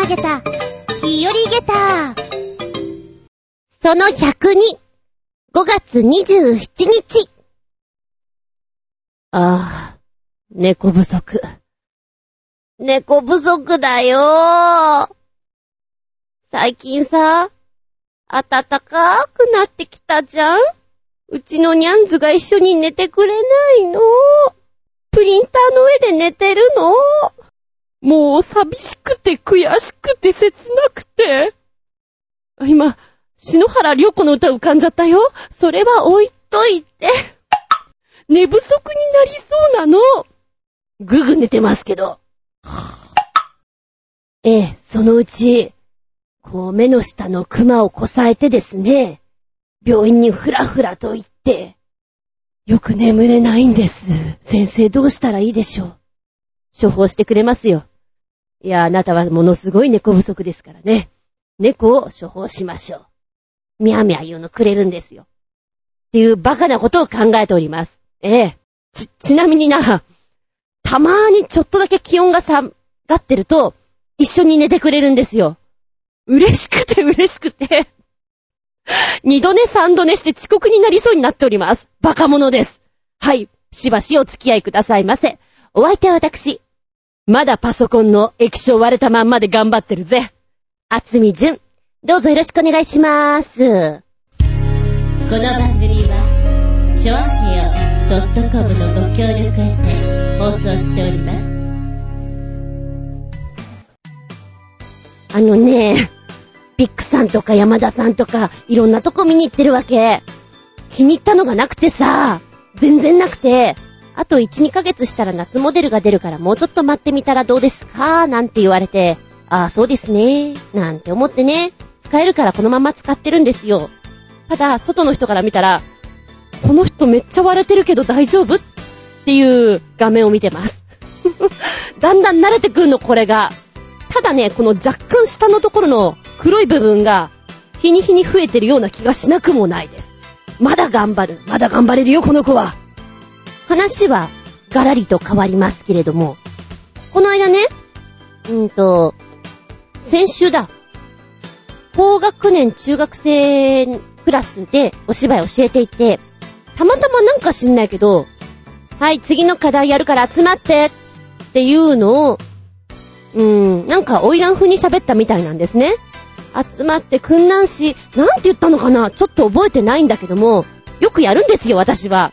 投げた、日和ゲタその102、5月27日。ああ、猫不足。猫不足だよ。最近さ、暖かくなってきたじゃんうちのニャンズが一緒に寝てくれないの。プリンターの上で寝てるの。もう寂しくて悔しくて切なくて。今、篠原涼子の歌浮かんじゃったよ。それは置いといて。寝不足になりそうなの。ぐぐ寝てますけど。ええ、そのうち、こう目の下のクマをこさえてですね、病院にふらふらと行って、よく眠れないんです。先生どうしたらいいでしょう。処方してくれますよ。いや、あなたはものすごい猫不足ですからね。猫を処方しましょう。みゃみゃ言うのくれるんですよ。っていうバカなことを考えております。ええ。ち、ちなみにな、たまーにちょっとだけ気温が下がってると、一緒に寝てくれるんですよ。嬉しくて嬉しくて。二度寝三度寝して遅刻になりそうになっております。バカ者です。はい。しばしお付き合いくださいませ。お相手は私。まだパソコンの液晶割れたまんまで頑張ってるぜ。あつみじゅん。どうぞよろしくお願いしまーす。この番組は、ちょあへよ .com のご協力へて放送しております。あのね、ビックさんとか山田さんとか、いろんなとこ見に行ってるわけ。気に入ったのがなくてさ、全然なくて、あと1、2ヶ月したら夏モデルが出るからもうちょっと待ってみたらどうですか？なんて言われて、ああ、そうですね。なんて思ってね、使えるからこのまま使ってるんですよ。ただ、外の人から見たら、この人めっちゃ割れてるけど大丈夫？っていう画面を見てます。だんだん慣れてくるの、これが。ただね、この若干下のところの黒い部分が、日に日に増えてるような気がしなくもないです。まだ頑張る。まだ頑張れるよ、この子は。話は、ガラリと変わりますけれども、この間ね、うんと、先週だ。高学年中学生クラスでお芝居教えていて、たまたまなんか知んないけど、はい、次の課題やるから集まってっていうのを、うーん、なんかオイラン風に喋ったみたいなんですね。集まって訓難し、なんて言ったのかなちょっと覚えてないんだけども、よくやるんですよ、私は。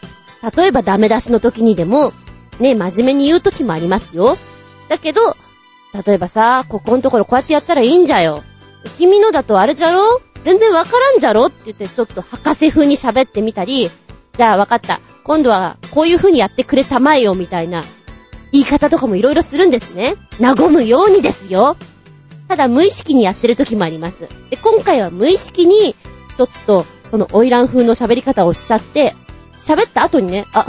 例えばダメ出しの時にでも、ね、真面目に言う時もありますよ。だけど、例えばさ、ここのところこうやってやったらいいんじゃよ。君のだとあれじゃろ？全然わからんじゃろ？って言ってちょっと博士風に喋ってみたり、じゃあわかった。今度はこういう風にやってくれたまえよみたいな言い方とかもいろいろするんですね。和むようにですよ。ただ無意識にやってる時もあります。で、今回は無意識に、ちょっと、この花魁風の喋り方をしちゃって、喋った後にね、あ、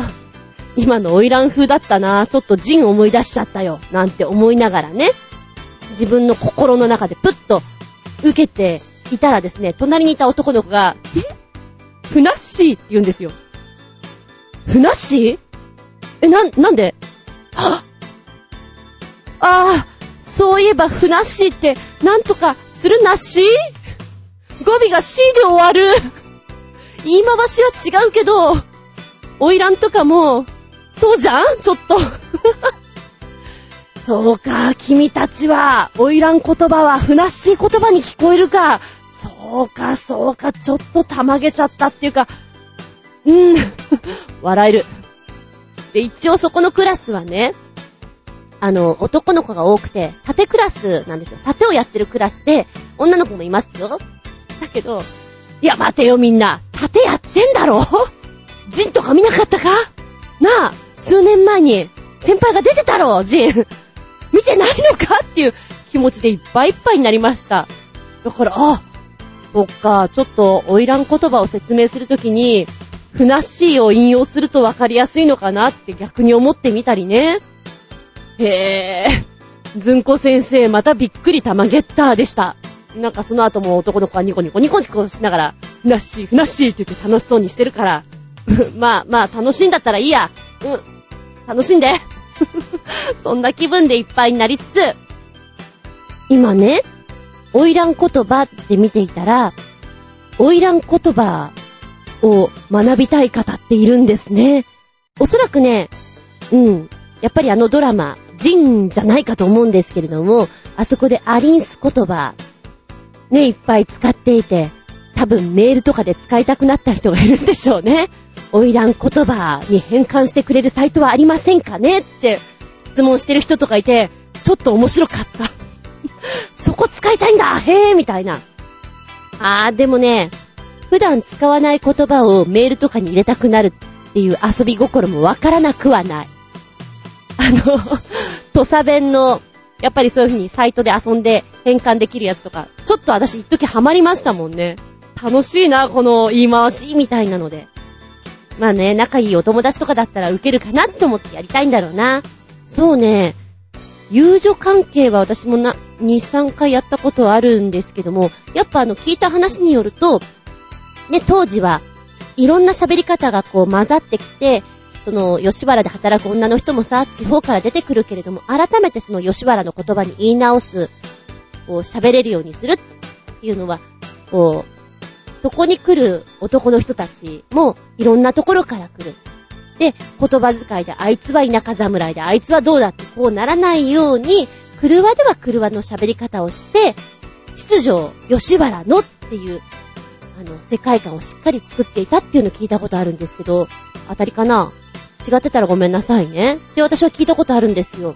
今の花魁風だったなちょっとジン思い出しちゃったよ、なんて思いながらね、自分の心の中でプッと受けていたらですね、隣にいた男の子が、ふなっしーって言うんですよ。ふなっしー？え、な、なんで？はああ、そういえばふなっしーって、なんとかするなっしー？語尾が C で終わる。言い回しは違うけど、オイランとかも、そうじゃん？ちょっと。そうか、君たちは、オイラン言葉はふなっしい言葉に聞こえるか。そうか、そうか、ちょっとたまげちゃったっていうか、うん、笑える。で、一応そこのクラスはね、あの、男の子が多くて、縦クラスなんですよ。縦をやってるクラスで、女の子もいますよ。だけど、いや、待てよみんな。縦やってんだろ？ジンとか見なかったか？なあ、数年前に先輩が出てたろジン。見てないのか？っていう気持ちでいっぱいいっぱいになりました。だから、あ、そっか、ちょっと、花魁言葉を説明するときに、ふなっしーを引用するとわかりやすいのかなって逆に思ってみたりね。へぇー。ずんこ先生、またびっくり玉ゲッターでした。なんかその後も男の子はニコニコニコニコしながら、ふなっしー、ふなっしーって言って楽しそうにしてるから、まあまあ楽しんだったらいいや。うん。楽しんで。そんな気分でいっぱいになりつつ、今ね、花魁言葉って見ていたら、花魁言葉を学びたい方っているんですね。おそらくね、うん、やっぱりあのドラマ、ジンじゃないかと思うんですけれども、あそこでアリンス言葉、ね、いっぱい使っていて、多分メールとかで使いたくなった人がいるんでしょうね。花魁言葉に変換してくれるサイトはありませんかねって質問してる人とかいて、ちょっと面白かった。そこ使いたいんだへぇみたいな。あー、でもね、普段使わない言葉をメールとかに入れたくなるっていう遊び心もわからなくはない。あの、土佐弁の、やっぱりそういう風にサイトで遊んで変換できるやつとか、ちょっと私一時ハマりましたもんね。楽しいな、この言い回し、みたいなので。まあね、仲いいお友達とかだったら受けるかなって思ってやりたいんだろうな。そうね、友女関係は私もな、2、3回やったことあるんですけども、やっぱあの聞いた話によると、ね、当時はいろんな喋り方がこう混ざってきて、その吉原で働く女の人もさ、地方から出てくるけれども、改めてその吉原の言葉に言い直す、こう喋れるようにするっていうのは、こう、そこに来る男の人たちもいろんなところから来る。で、言葉遣いであいつは田舎侍であいつはどうだってこうならないように、車では車の喋り方をして、秩序吉原のっていう、あの、世界観をしっかり作っていたっていうのを聞いたことあるんですけど、当たりかな？違ってたらごめんなさいね。で、私は聞いたことあるんですよ。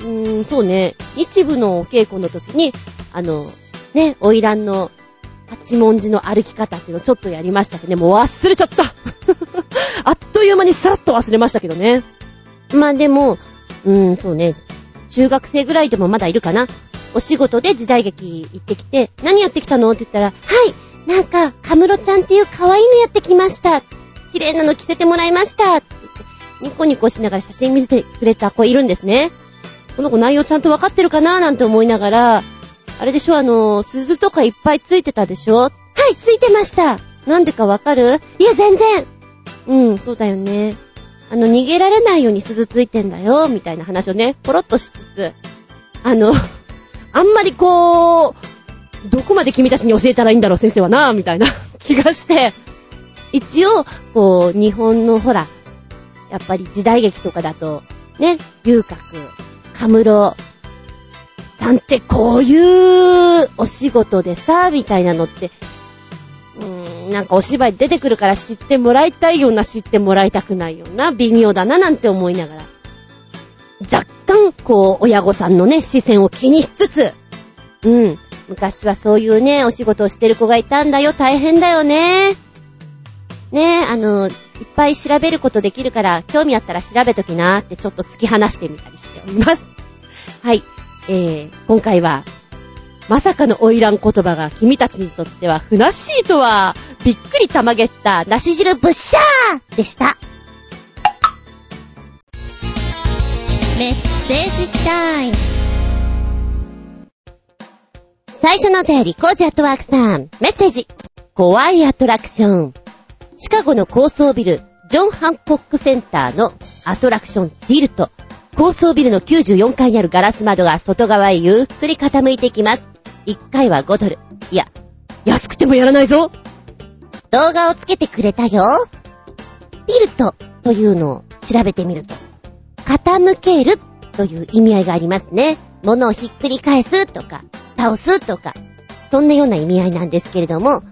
うーん、そうね。日部のお稽古の時に、あの、ね、花魁の八文字の歩き方っていうのをちょっとやりましたけどね、もう忘れちゃった あっという間にさらっと忘れましたけどね。まあでも、うーん、そうね。中学生ぐらいでもまだいるかな。お仕事で時代劇行ってきて、何やってきたのって言ったら、はい、なんか、カムロちゃんっていう可愛いのやってきました。綺麗なの着せてもらいましたって、ニコニコしながら写真見せてくれた子いるんですね。この子内容ちゃんとわかってるかななんて思いながら、あれでしょ、あの、鈴とかいっぱいついてたでしょ？はい、ついてました。なんでかわかる？いや、全然。うん、そうだよね。あの、逃げられないように鈴ついてんだよ、みたいな話をね、ポロッとしつつ、あの、あんまりこう、どこまで君たちに教えたらいいんだろう、先生はな、みたいな 気がして、一応、こう、日本のほら、やっぱり時代劇とかだと、ね、遊郭、カムロさんってこういうお仕事でさ、みたいなのって、うーん、なんかお芝居出てくるから知ってもらいたいような、知ってもらいたくないような、微妙だななんて思いながら、若干、こう、親御さんのね、視線を気にしつつ、うん、昔はそういうね、お仕事をしてる子がいたんだよ、大変だよね。ねえ、あの、いっぱい調べることできるから、興味あったら調べときなーってちょっと突き放してみたりしております。はい。えー、今回は、まさかの花魁言葉が君たちにとってはふなっしいとは、びっくりたまげった梨汁ブッシャーでした。メッセージタイム。最初のお便り、コージアットワークさん。メッセージ。怖いアトラクション。シカゴの高層ビル、ジョン・ハンコックセンターのアトラクションディルト。高層ビルの94階にあるガラス窓が外側へゆっくり傾いていきます。1回は5ドル。いや、安くてもやらないぞ動画をつけてくれたよ。ディルトというのを調べてみると、傾けるという意味合いがありますね。物をひっくり返すとか、倒すとか、そんなような意味合いなんですけれども、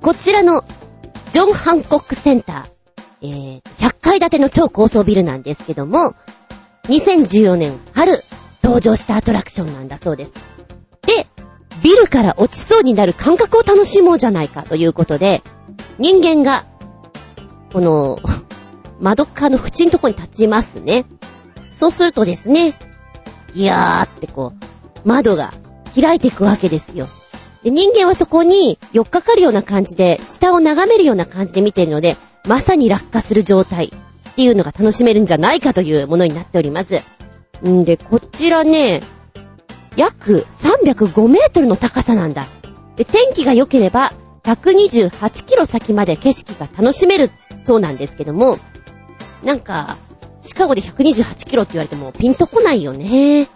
こちらのジョン・ハンコックセンター、えー、100階建ての超高層ビルなんですけども、2014年春登場したアトラクションなんだそうです。で、ビルから落ちそうになる感覚を楽しもうじゃないかということで、人間が、この、窓側の縁のとこに立ちますね。そうするとですね、ギャーってこう、窓が開いていくわけですよ。で、人間はそこに寄っかかるような感じで、下を眺めるような感じで見てるので、まさに落下する状態っていうのが楽しめるんじゃないかというものになっております。んで、こちらね、約305メートルの高さなんだ。で、天気が良ければ、128キロ先まで景色が楽しめるそうなんですけども、なんか、シカゴで128キロって言われてもピンとこないよね。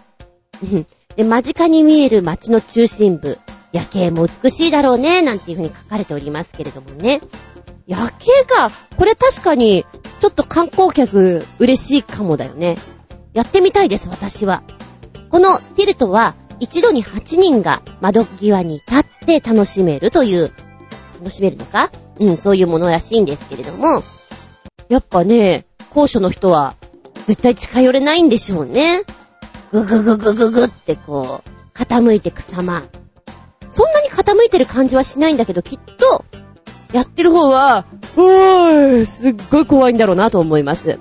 で、間近に見える街の中心部、夜景も美しいだろうね、なんていう風に書かれておりますけれどもね。夜景か。これ確かに、ちょっと観光客嬉しいかもだよね。やってみたいです、私は。このティルトは、一度に8人が窓際に立って楽しめるという、楽しめるのか？うん、そういうものらしいんですけれども、やっぱね、高所の人は、絶対近寄れないんでしょうね。ぐぐぐぐぐぐってこう、傾いてく様。そんなに傾いてる感じはしないんだけど、きっと、やってる方は、おー、すっごい怖いんだろうなと思います。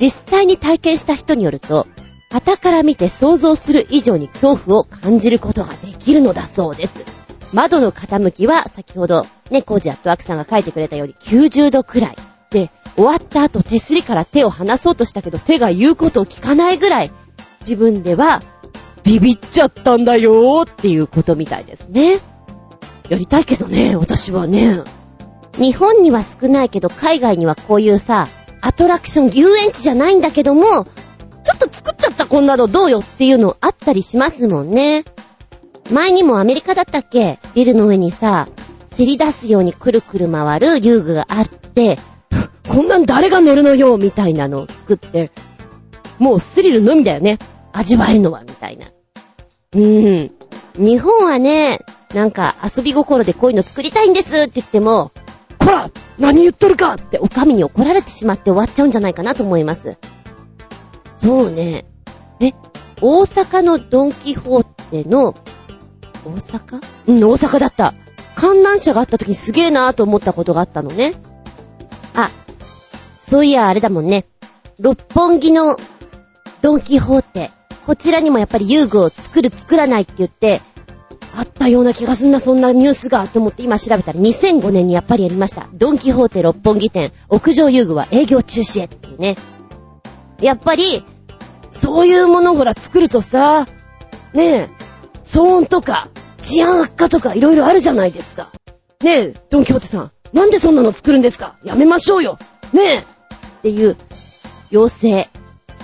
実際に体験した人によると、旗から見て想像する以上に恐怖を感じることができるのだそうです。窓の傾きは先ほどね、コージアットワークさんが書いてくれたように90度くらい。で、終わった後手すりから手を離そうとしたけど手が言うことを聞かないぐらい自分ではビビっちゃったんだよーっていうことみたいですね。やりたいけどね、私はね。日本には少ないけど海外にはこういうさ、アトラクション、遊園地じゃないんだけども、ちょっと作っちゃったこんなのどうよっていうのあったりしますもんね。前にもアメリカだったっけ？ビルの上にさ、照り出すようにくるくる回る遊具があって、こんなん誰が乗るのよみたいなのを作って、もうスリルのみだよね。味わえるのは、みたいな。うーん。日本はね、なんか遊び心でこういうの作りたいんですって言っても、こら何言っとるかってお上に怒られてしまって終わっちゃうんじゃないかなと思います。そうね。え、大阪のドンキホーテの、大阪？うん、大阪だった。観覧車があった時にすげえなーと思ったことがあったのね。あ、そういやあれだもんね。六本木のドンキホーテ。こちらにもやっぱり遊具を作る作らないって言って、あったような気がすんな、そんなニュースが、と思って今調べたら2005年にやっぱりやりました。ドンキホーテ六本木店、屋上遊具は営業中止へっていうね。やっぱり、そういうものほら作るとさ、ねえ、騒音とか、治安悪化とかいろいろあるじゃないですか。ねえ、ドンキホーテさん、なんでそんなの作るんですか？やめましょうよねえっていう、要請、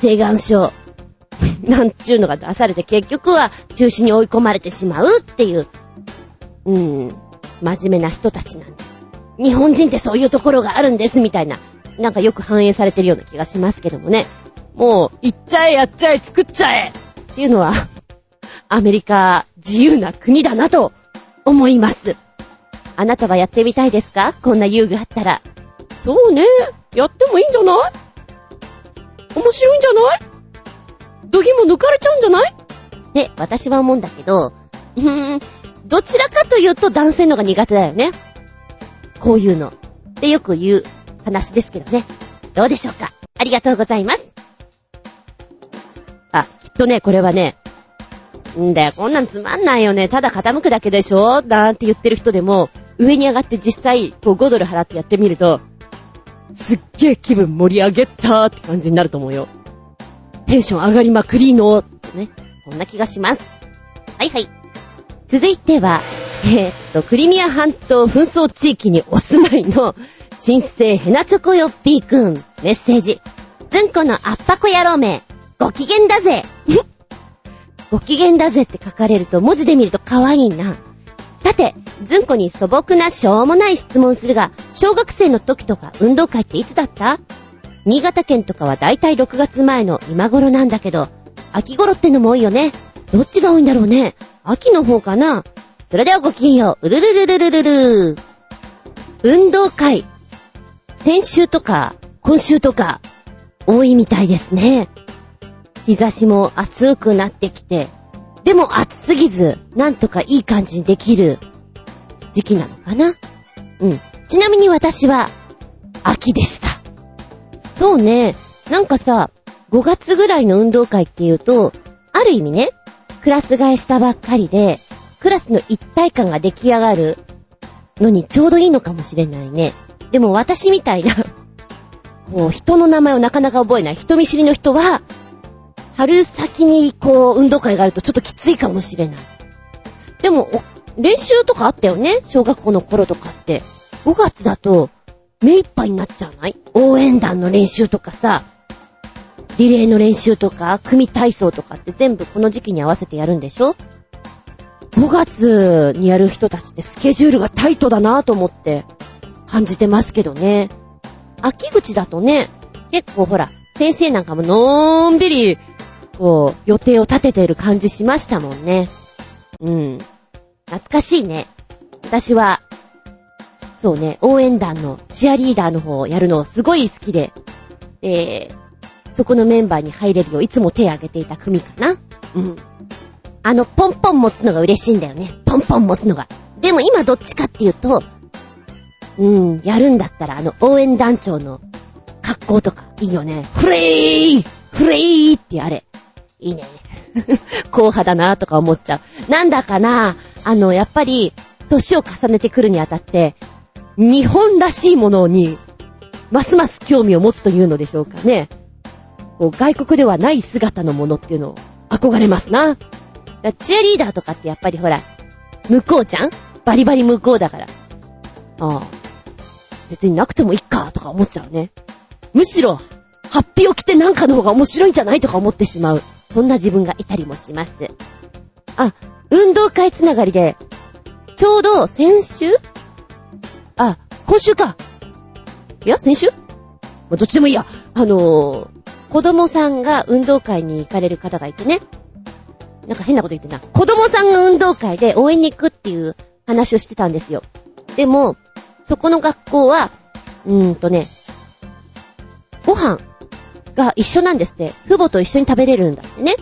請願書、なんちゅうのが出されて結局は中止に追い込まれてしまうっていう、うん、真面目な人たちなんです。日本人ってそういうところがあるんですみたいな、なんかよく反映されてるような気がしますけどもね。もう、行っちゃえ、やっちゃえ、作っちゃえっていうのは、アメリカ自由な国だなと思います。あなたはやってみたいですか？こんな遊具あったら。そうね。やってもいいんじゃない？面白いんじゃない？度肝抜かれちゃうんじゃない？って私は思うんだけど、うーん、どちらかというと男性のが苦手だよね。こういうの。ってよく言う話ですけどね。どうでしょうか？ありがとうございます。あ、きっとね、これはね、んだよ、こんなんつまんないよね。ただ傾くだけでしょ？なんて言ってる人でも、上に上がって実際、こう5ドル払ってやってみると、すっげえ気分盛り上げたーって感じになると思うよ。テンション上がりまくりのね。そんな気がします。はいはい。続いては、えー、っと、クリミア半島紛争地域にお住まいの、新生ヘナチョコヨッピーくん、メッセージ。ずんこのアッパコ野郎め、ご機嫌だぜ ご機嫌だぜって書かれると文字で見ると可愛いな。さて、ずんこに素朴なしょうもない質問するが、小学生の時とか運動会っていつだった？新潟県とかはだいたい6月前の今頃なんだけど、秋頃ってのも多いよね。どっちが多いんだろうね。秋の方かなそれではごきげんよう。うるるるるるるる運動会。先週とか、今週とか、多いみたいですね。日差しも暑くなってきて、でも暑すぎず、なんとかいい感じにできる時期なのかなうん。ちなみに私は、秋でした。そうね。なんかさ、5月ぐらいの運動会っていうと、ある意味ね、クラス替えしたばっかりで、クラスの一体感が出来上がるのにちょうどいいのかもしれないね。でも私みたいなこう、人の名前をなかなか覚えない人見知りの人は、春先にこう、運動会があるとちょっときついかもしれない。でも、練習とかあったよね？小学校の頃とかって。5月だと、目いっぱいになっちゃうない？応援団の練習とかさ。リレーの練習とか、組体操とかって全部この時期に合わせてやるんでしょ ?5 月にやる人たちってスケジュールがタイトだなぁと思って感じてますけどね。秋口だとね、結構ほら、先生なんかものーんびり、こう、予定を立てている感じしましたもんね。うん。懐かしいね。私は、そうね、応援団のチアリーダーの方をやるのすごい好きで、で、そこのメンバーに入れるよういつも手を挙げていた組かな。うん。あの、ポンポン持つのが嬉しいんだよね。ポンポン持つのが。でも今どっちかっていうと、うん、やるんだったらあの応援団長の格好とかいいよね。フレーフレーってあれ。いいね。硬派だなとか思っちゃう。なんだかな、あの、やっぱり、年を重ねてくるにあたって、日本らしいものに、ますます興味を持つというのでしょうかね。こう外国ではない姿のものっていうのを憧れますな。チアリーダーとかってやっぱりほら、向こうちゃん？バリバリ向こうだから。ああ。別になくてもいいかとか思っちゃうね。むしろ、ハッピーを着てなんかの方が面白いんじゃないとか思ってしまう。そんな自分がいたりもします。あ、運動会つながりで、ちょうど先週、今週か。いや、先週？どっちでもいいや。あのー、子供さんが運動会に行かれる方がいてね。なんか変なこと言ってな。子供さんが運動会で応援に行くっていう話をしてたんですよ。でも、そこの学校は、うーんとね、ご飯が一緒なんですって。父母と一緒に食べれるんだってね。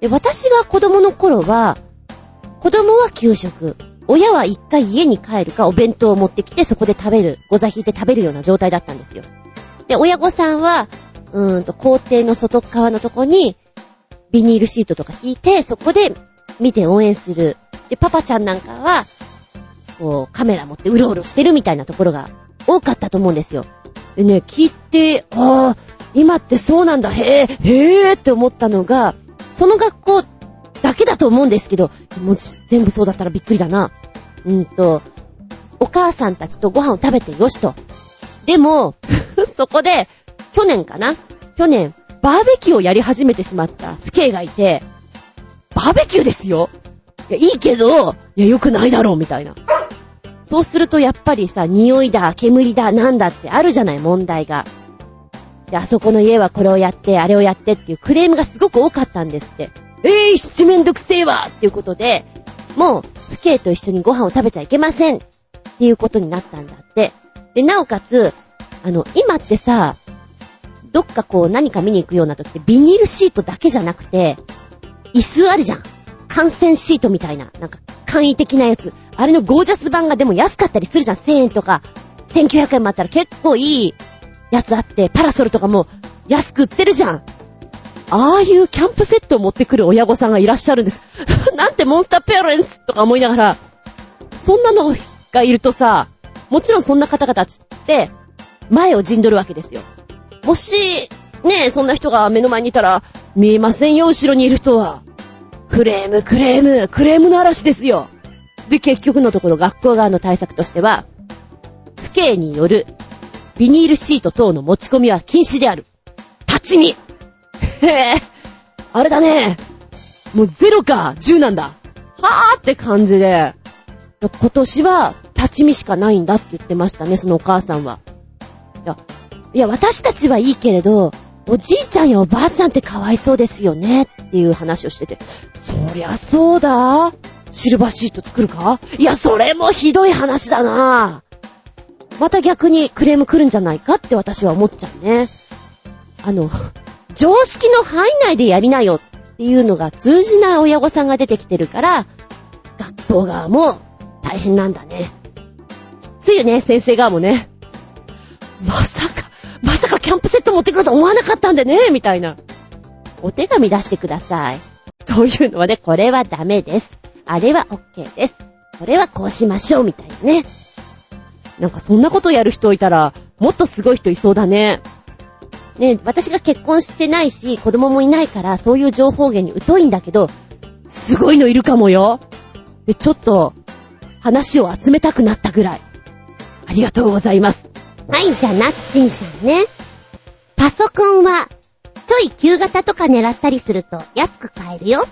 で、私が子供の頃は、子供は給食、親は一回家に帰るかお弁当を持ってきてそこで食べる、ご座引いて食べるような状態だったんですよ。で、親御さんは、うーんと、校庭の外側のとこに、ビニールシートとか引いて、そこで見て応援する。で、パパちゃんなんかは、こう、カメラ持ってうろうろしてるみたいなところが多かったと思うんですよ。でね、聞いて、ああ、今ってそうなんだ、へえ、へえって思ったのが、その学校だけだと思うんですけど、もう全部そうだったらびっくりだな。うんと、お母さんたちとご飯を食べてよしと。でも、そこで、去年かな？去年、バーベキューをやり始めてしまった父兄がいて、バーベキューですよ？いや、いいけど、いや、良くないだろう、みたいな。そうするとやっぱりさ、匂いだ、煙だ、なんだってあるじゃない、問題が。で、あそこの家はこれをやって、あれをやってっていうクレームがすごく多かったんですって。えー、七めんどくせえわっていうことで、もう、父兄と一緒にご飯を食べちゃいけませんっていうことになったんだって。で、なおかつ、あの、今ってさ、どっかこう何か見に行くような時ってビニールシートだけじゃなくて、椅子あるじゃん。感染シートみたいな、なんか簡易的なやつ。あれのゴージャス版がでも安かったりするじゃん。1000円とか、1900円もあったら結構いいやつあって、パラソルとかも安く売ってるじゃん。ああいうキャンプセットを持ってくる親御さんがいらっしゃるんです。なんてモンスターペアレンツとか思いながら、そんなのがいるとさ、もちろんそんな方々って、前を陣取るわけですよ。もし、ねえ、そんな人が目の前にいたら、見えませんよ、後ろにいる人は。クレーム、クレーム、クレームの嵐ですよ。で、結局のところ学校側の対策としては、不敬によるビニールシート等の持ち込みは禁止である。立ち見へえ、あれだね。もうゼロか、10なんだ。はぁって感じで、今年は立ち見しかないんだって言ってましたね、そのお母さんは。いや、いや、私たちはいいけれど、おじいちゃんやおばあちゃんってかわいそうですよねっていう話をしてて、そりゃそうだ。シルバーシート作るか？いや、それもひどい話だな。また逆にクレーム来るんじゃないかって私は思っちゃうね。あの、常識の範囲内でやりなよっていうのが通じない親御さんが出てきてるから、学校側も大変なんだね。きついよね、先生側もね。まさか、まさかキャンプセット持ってくると思わなかったんでね、みたいな。お手紙出してください。そういうのはね、これはダメです。あれは OK です。これはこうしましょう、みたいなね。なんかそんなことやる人いたら、もっとすごい人いそうだね。ね、私が結婚してないし、子供もいないから、そういう情報源に疎いんだけど、すごいのいるかもよ。で、ちょっと、話を集めたくなったぐらい。ありがとうございます。はい、じゃあ、ナッチンさんね。パソコンは、ち細い旧型とか狙ったりすると安く買えるよ。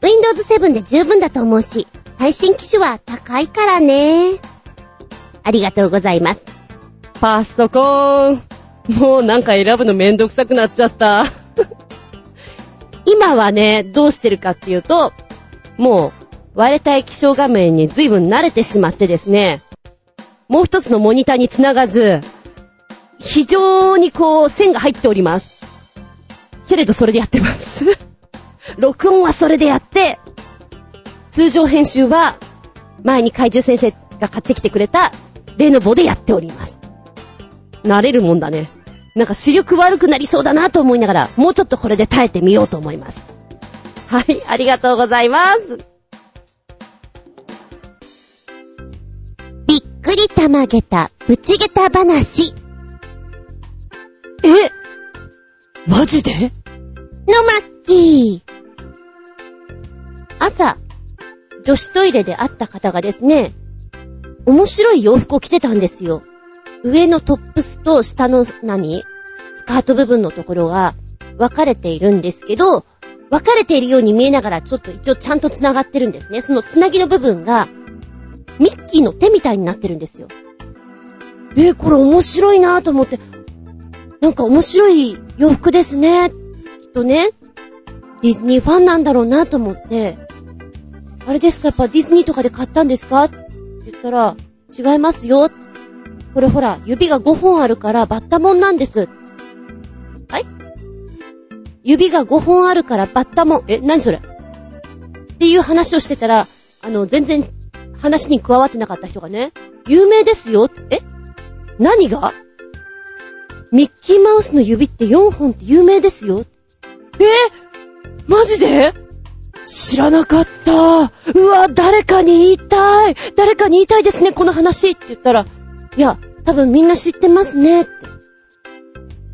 Windows 7で十分だと思うし、最新機種は高いからね。ありがとうございます。パソコン。もうなんか選ぶのめんどくさくなっちゃった。今はね、どうしてるかっていうと、もう割れた液晶画面に随分慣れてしまってですね、もう一つのモニターにつながず、非常にこう線が入っております。けれどそれでやってます。録音はそれでやって、通常編集は前に怪獣先生が買ってきてくれた例の棒でやっております。慣れるもんだね。なんか視力悪くなりそうだなと思いながら、もうちょっとこれで耐えてみようと思います。はい、ありがとうございます。びっくりたまげた、ぶちげた話。え？マジで？のまっきー。朝、女子トイレで会った方がですね、面白い洋服を着てたんですよ。上のトップスと下の何？スカート部分のところが分かれているんですけど、分かれているように見えながらちょっと一応ちゃんと繋がってるんですね。その繋ぎの部分がミッキーの手みたいになってるんですよ。えー、これ面白いなぁと思って、なんか面白い洋服ですね。きっとね、ディズニーファンなんだろうなと思って、あれですか？やっぱディズニーとかで買ったんですか？って言ったら、違いますよ。これほら、指が5本あるからバッタモンなんです。はい？指が5本あるからバッタモン。え、何それ？っていう話をしてたら、あの、全然話に加わってなかった人がね、有名ですよ。え？何が？ミッキーマウスの指って4本って有名ですよ。え？マジで？知らなかった。うわ、誰かに言いたい。誰かに言いたいですね、この話って言ったら、いや、多分みんな知ってますねっ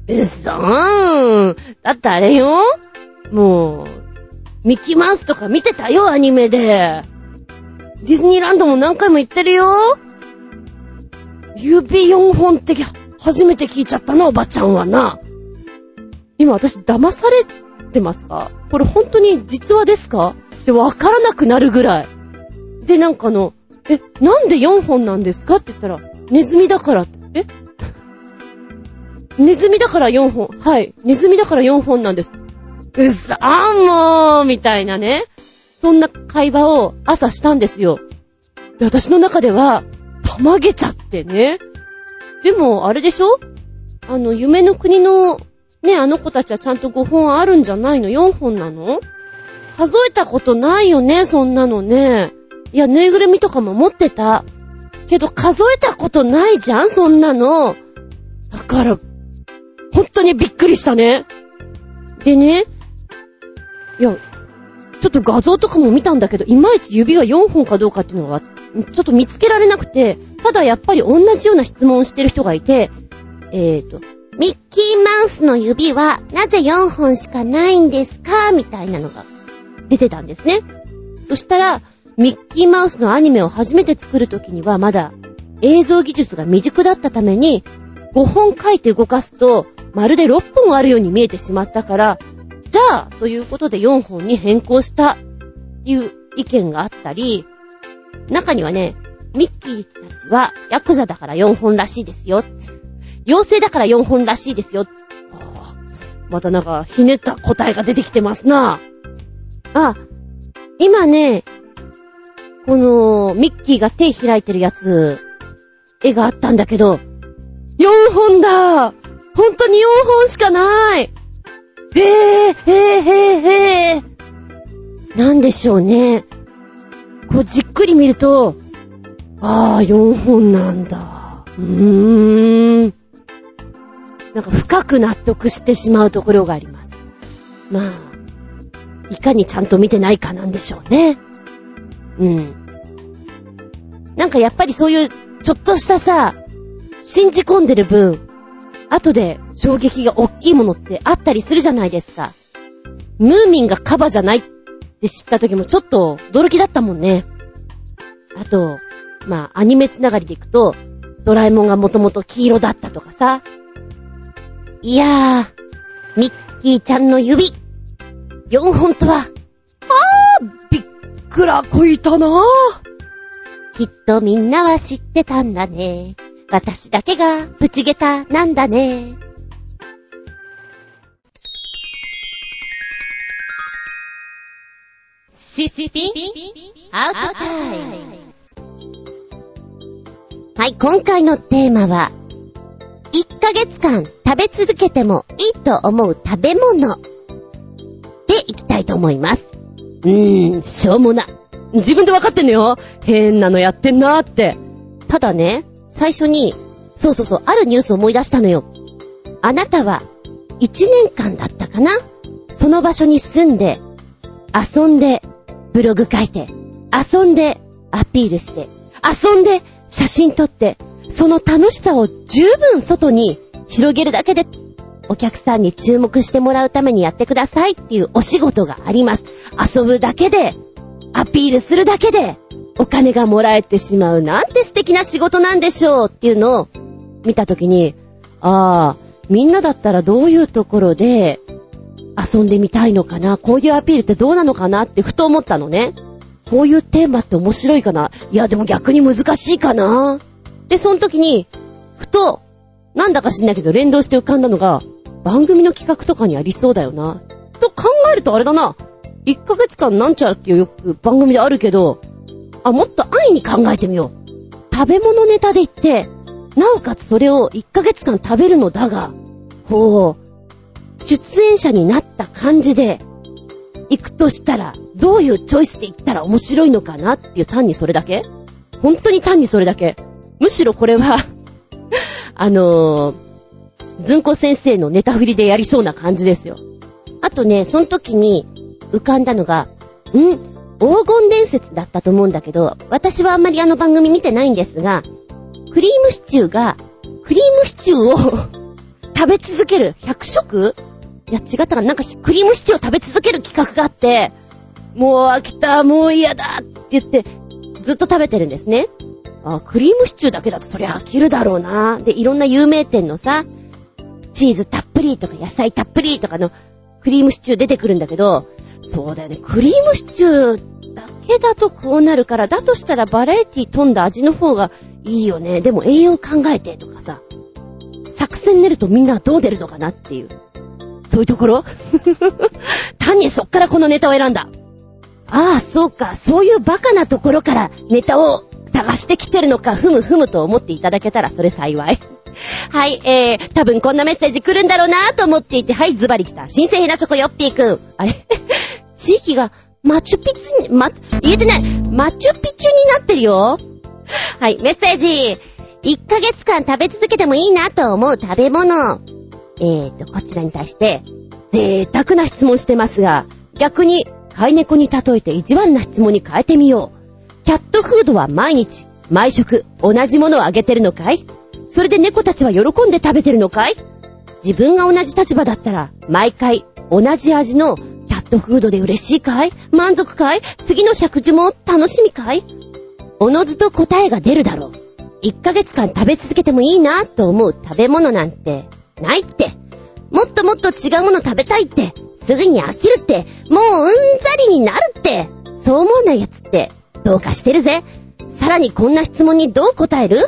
て。うそーん。だってあれよもう、ミッキーマウスとか見てたよ、アニメで。ディズニーランドも何回も行ってるよ。指4本って初めて聞いちゃったな、おばちゃんはな。今私騙されてますか？これ本当に実話ですか？ってわからなくなるぐらい。で、なんかの、え、なんで4本なんですか？って言ったら、ネズミだから。え？ネズミだから4本。はい。ネズミだから4本なんです。うっさーもうみたいなね。そんな会話を朝したんですよ。で、私の中では、たまげちゃってね。でも、あれでしょ？あの、夢の国の、ね、あの子たちはちゃんと5本あるんじゃないの ?4 本なの？数えたことないよね、そんなのね。いや、ぬいぐるみとかも持ってた。けど、数えたことないじゃん、そんなの。だから、本当にびっくりしたね。でね、いや、ちょっと画像とかも見たんだけど、いまいち指が4本かどうかっていうのは、ちょっと見つけられなくて、ただやっぱり同じような質問をしてる人がいて、えーと、ミッキーマウスの指はなぜ4本しかないんですか？みたいなのが出てたんですね。そしたら、ミッキーマウスのアニメを初めて作るときにはまだ映像技術が未熟だったために、5本書いて動かすと、まるで6本あるように見えてしまったから、じゃあ、ということで4本に変更したっていう意見があったり、中にはね、ミッキーたちはヤクザだから4本らしいですよ。妖精だから4本らしいですよ。またなんか、ひねった答えが出てきてますな。あ、今ね、この、ミッキーが手開いてるやつ、絵があったんだけど、4本だ本当に4本しかないへえ、へえ、へえ、へえ。なんでしょうね。こうじっくり見ると、ああ、4本なんだ。うーん。なんか深く納得してしまうところがあります。まあ、いかにちゃんと見てないかなんでしょうね。うん。なんかやっぱりそういう、ちょっとしたさ、信じ込んでる分、後で衝撃が大きいものってあったりするじゃないですか。ムーミンがカバじゃないって知った時もちょっと驚きだったもんね。あと、まあ、アニメつながりでいくと、ドラえもんがもともと黄色だったとかさ。いやー、ミッキーちゃんの指。4本とは、くらこいたなきっとみんなは知ってたんだね。私だけがプチゲタなんだね。シシピンアウトタイム。はい、今回のテーマは、1ヶ月間食べ続けてもいいと思う食べ物でいきたいと思います。うーん、しょうもな。自分でわかってんのよ。変なのやってんなーって。ただね、最初に、そうそうそう、あるニュースを思い出したのよ。あなたは、1年間だったかな？その場所に住んで、遊んで、ブログ書いて、遊んで、アピールして、遊んで、写真撮って、その楽しさを十分外に広げるだけで、お客さんに注目してもらうためにやってくださいっていうお仕事があります。遊ぶだけで、アピールするだけで、お金がもらえてしまうなんて素敵な仕事なんでしょうっていうのを見たときに、ああ、みんなだったらどういうところで遊んでみたいのかなこういうアピールってどうなのかなってふと思ったのね。こういうテーマって面白いかないや、でも逆に難しいかなで、その時に、ふと、なんだか知んないけど連動して浮かんだのが、番組の企画とかにありそうだよな。と考えるとあれだな。1ヶ月間なんちゃらっていうよく番組であるけど、あ、もっと安易に考えてみよう。食べ物ネタで言って、なおかつそれを1ヶ月間食べるのだが、こう、出演者になった感じで、行くとしたら、どういうチョイスで行ったら面白いのかなっていう単にそれだけ？本当に単にそれだけ？むしろこれは、あのー、ずんこ先生のネタ振りでやりそうな感じですよ。あとね、その時に浮かんだのが、ん？黄金伝説だったと思うんだけど、私はあんまりあの番組見てないんですが、クリームシチューが、クリームシチューを 食べ続ける100食？いや、違ったかな？なんかクリームシチューを食べ続ける企画があって、もう飽きた、もう嫌だって言って、ずっと食べてるんですね。あ、クリームシチューだけだとそりゃ飽きるだろうな。で、いろんな有名店のさ、チーズたっぷりとか野菜たっぷりとかのクリームシチュー出てくるんだけど、そうだよね。クリームシチューだけだとこうなるから、だとしたらバラエティ飛んだ味の方がいいよね。でも栄養考えてとかさ、作戦練るとみんなどう出るのかなっていう。そういうところ？単にそっからこのネタを選んだ。ああ、そうか。そういうバカなところからネタを探してきてるのか、ふむふむと思っていただけたらそれ幸い。はい、えー、多分こんなメッセージ来るんだろうなと思っていて、はい、ズバリ来た。新鮮ヘナチョコヨッピーくん。あれ？地域がマチュピツに、ま、言えてない。マチュピチュになってるよ。はい、メッセージ。1ヶ月間食べ続けてもいいなと思う食べ物。えーと、こちらに対して、贅沢な質問してますが、逆に飼い猫に例えて意地悪な質問に変えてみよう。キャットフードは毎日、毎食、同じものをあげてるのかい？それで猫たちは喜んで食べてるのかい？自分が同じ立場だったら、毎回、同じ味のキャットフードで嬉しいかい？満足かい？次の食事も楽しみかい？おのずと答えが出るだろう。1ヶ月間食べ続けてもいいなと思う食べ物なんて、ないって。もっともっと違うもの食べたいって。すぐに飽きるって。もううんざりになるって。そう思わないやつって、どうかしてるぜ。さらにこんな質問にどう答える？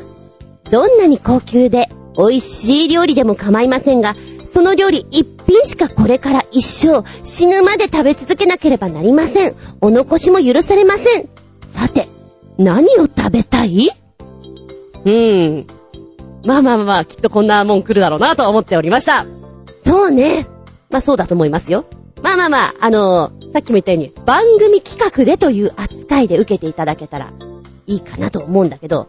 どんなに高級で美味しい料理でも構いませんが、その料理一品しかこれから一生死ぬまで食べ続けなければなりません。お残しも許されません。さて、何を食べたい？うーん。まあまあまあ、きっとこんなもん来るだろうなとは思っておりました。そうね。まあそうだと思いますよ。まあまあまあ、あのーさっきも言ったように、番組企画でという扱いで受けていただけたらいいかなと思うんだけど、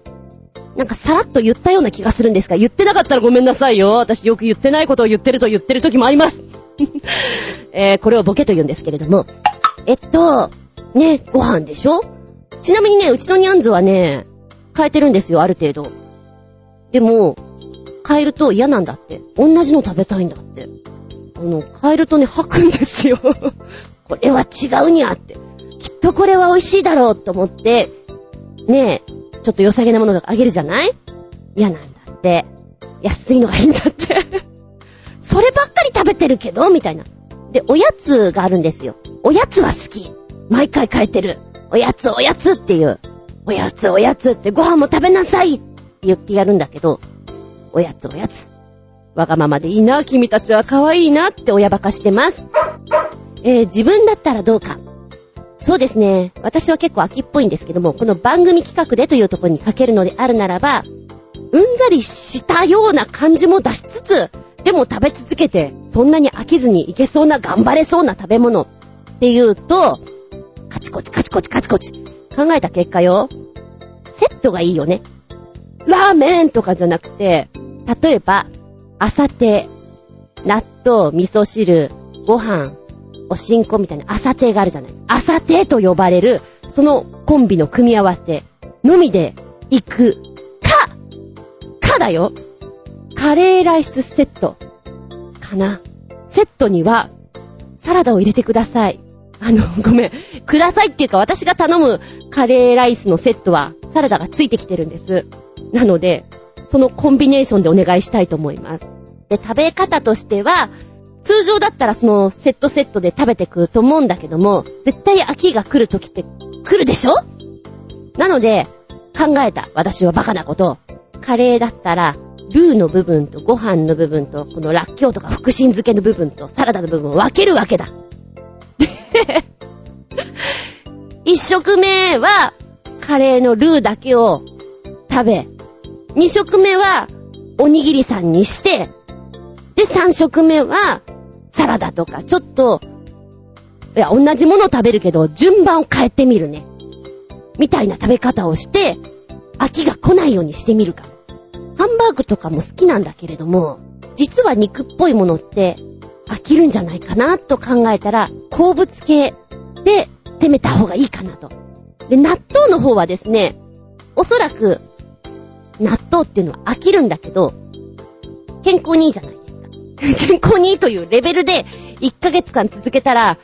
なんかさらっと言ったような気がするんですが、言ってなかったらごめんなさいよ。私よく言ってないことを言ってると言ってる時もあります。えー、これをボケと言うんですけれども。えっと、ね、ご飯でしょ？ちなみにね、うちのニャンズはね、変えてるんですよ、ある程度。でも、変えると嫌なんだって。同じの食べたいんだって。あの、変えるとね、吐くんですよ。これは違うにゃって。きっとこれは美味しいだろうと思って、ねえ、ちょっと良さげなものがあげるじゃない？嫌なんだって。安いのがいいんだって。そればっかり食べてるけどみたいな。で、おやつがあるんですよ。おやつは好き。毎回変えてる。おやつおやつっていう。おやつおやつってご飯も食べなさいって言ってやるんだけど、おやつおやつ。わがままでいいな、君たちは可愛いなって親バカしてます。えー、自分だったらどうか。そうですね。私は結構秋っぽいんですけども、この番組企画でというところに書けるのであるならば、うんざりしたような感じも出しつつ、でも食べ続けて、そんなに飽きずにいけそうな、頑張れそうな食べ物っていうと、カチコチカチコチカチコチ。考えた結果よ。セットがいいよね。ラーメンとかじゃなくて、例えば、朝手、納豆、味噌汁、ご飯、おしんこみたいな朝手があるじゃない。朝手と呼ばれる、そのコンビの組み合わせのみで行くか、かだよ。カレーライスセット。かな。セットには、サラダを入れてください。あの、ごめん。くださいっていうか私が頼むカレーライスのセットは、サラダがついてきてるんです。なので、そのコンビネーションでお願いしたいと思います。で、食べ方としては、通常だったらそのセットセットで食べてくると思うんだけども、絶対飽きが来る時って来るでしょ？なので、考えた。私はバカなこと。カレーだったら、ルーの部分とご飯の部分と、このラッキョウとか福神漬けの部分とサラダの部分を分けるわけだ。一食目は、カレーのルーだけを食べ、二食目は、おにぎりさんにして、で、三食目は、サラダとか、ちょっと、いや、同じものを食べるけど、順番を変えてみるね。みたいな食べ方をして、飽きが来ないようにしてみるか。ハンバーグとかも好きなんだけれども、実は肉っぽいものって飽きるんじゃないかなと考えたら、鉱物系で攻めた方がいいかなと。で、納豆の方はですね、おそらく、納豆っていうのは飽きるんだけど、健康にいいじゃない。健康にいいというレベルで、1ヶ月間続けたら、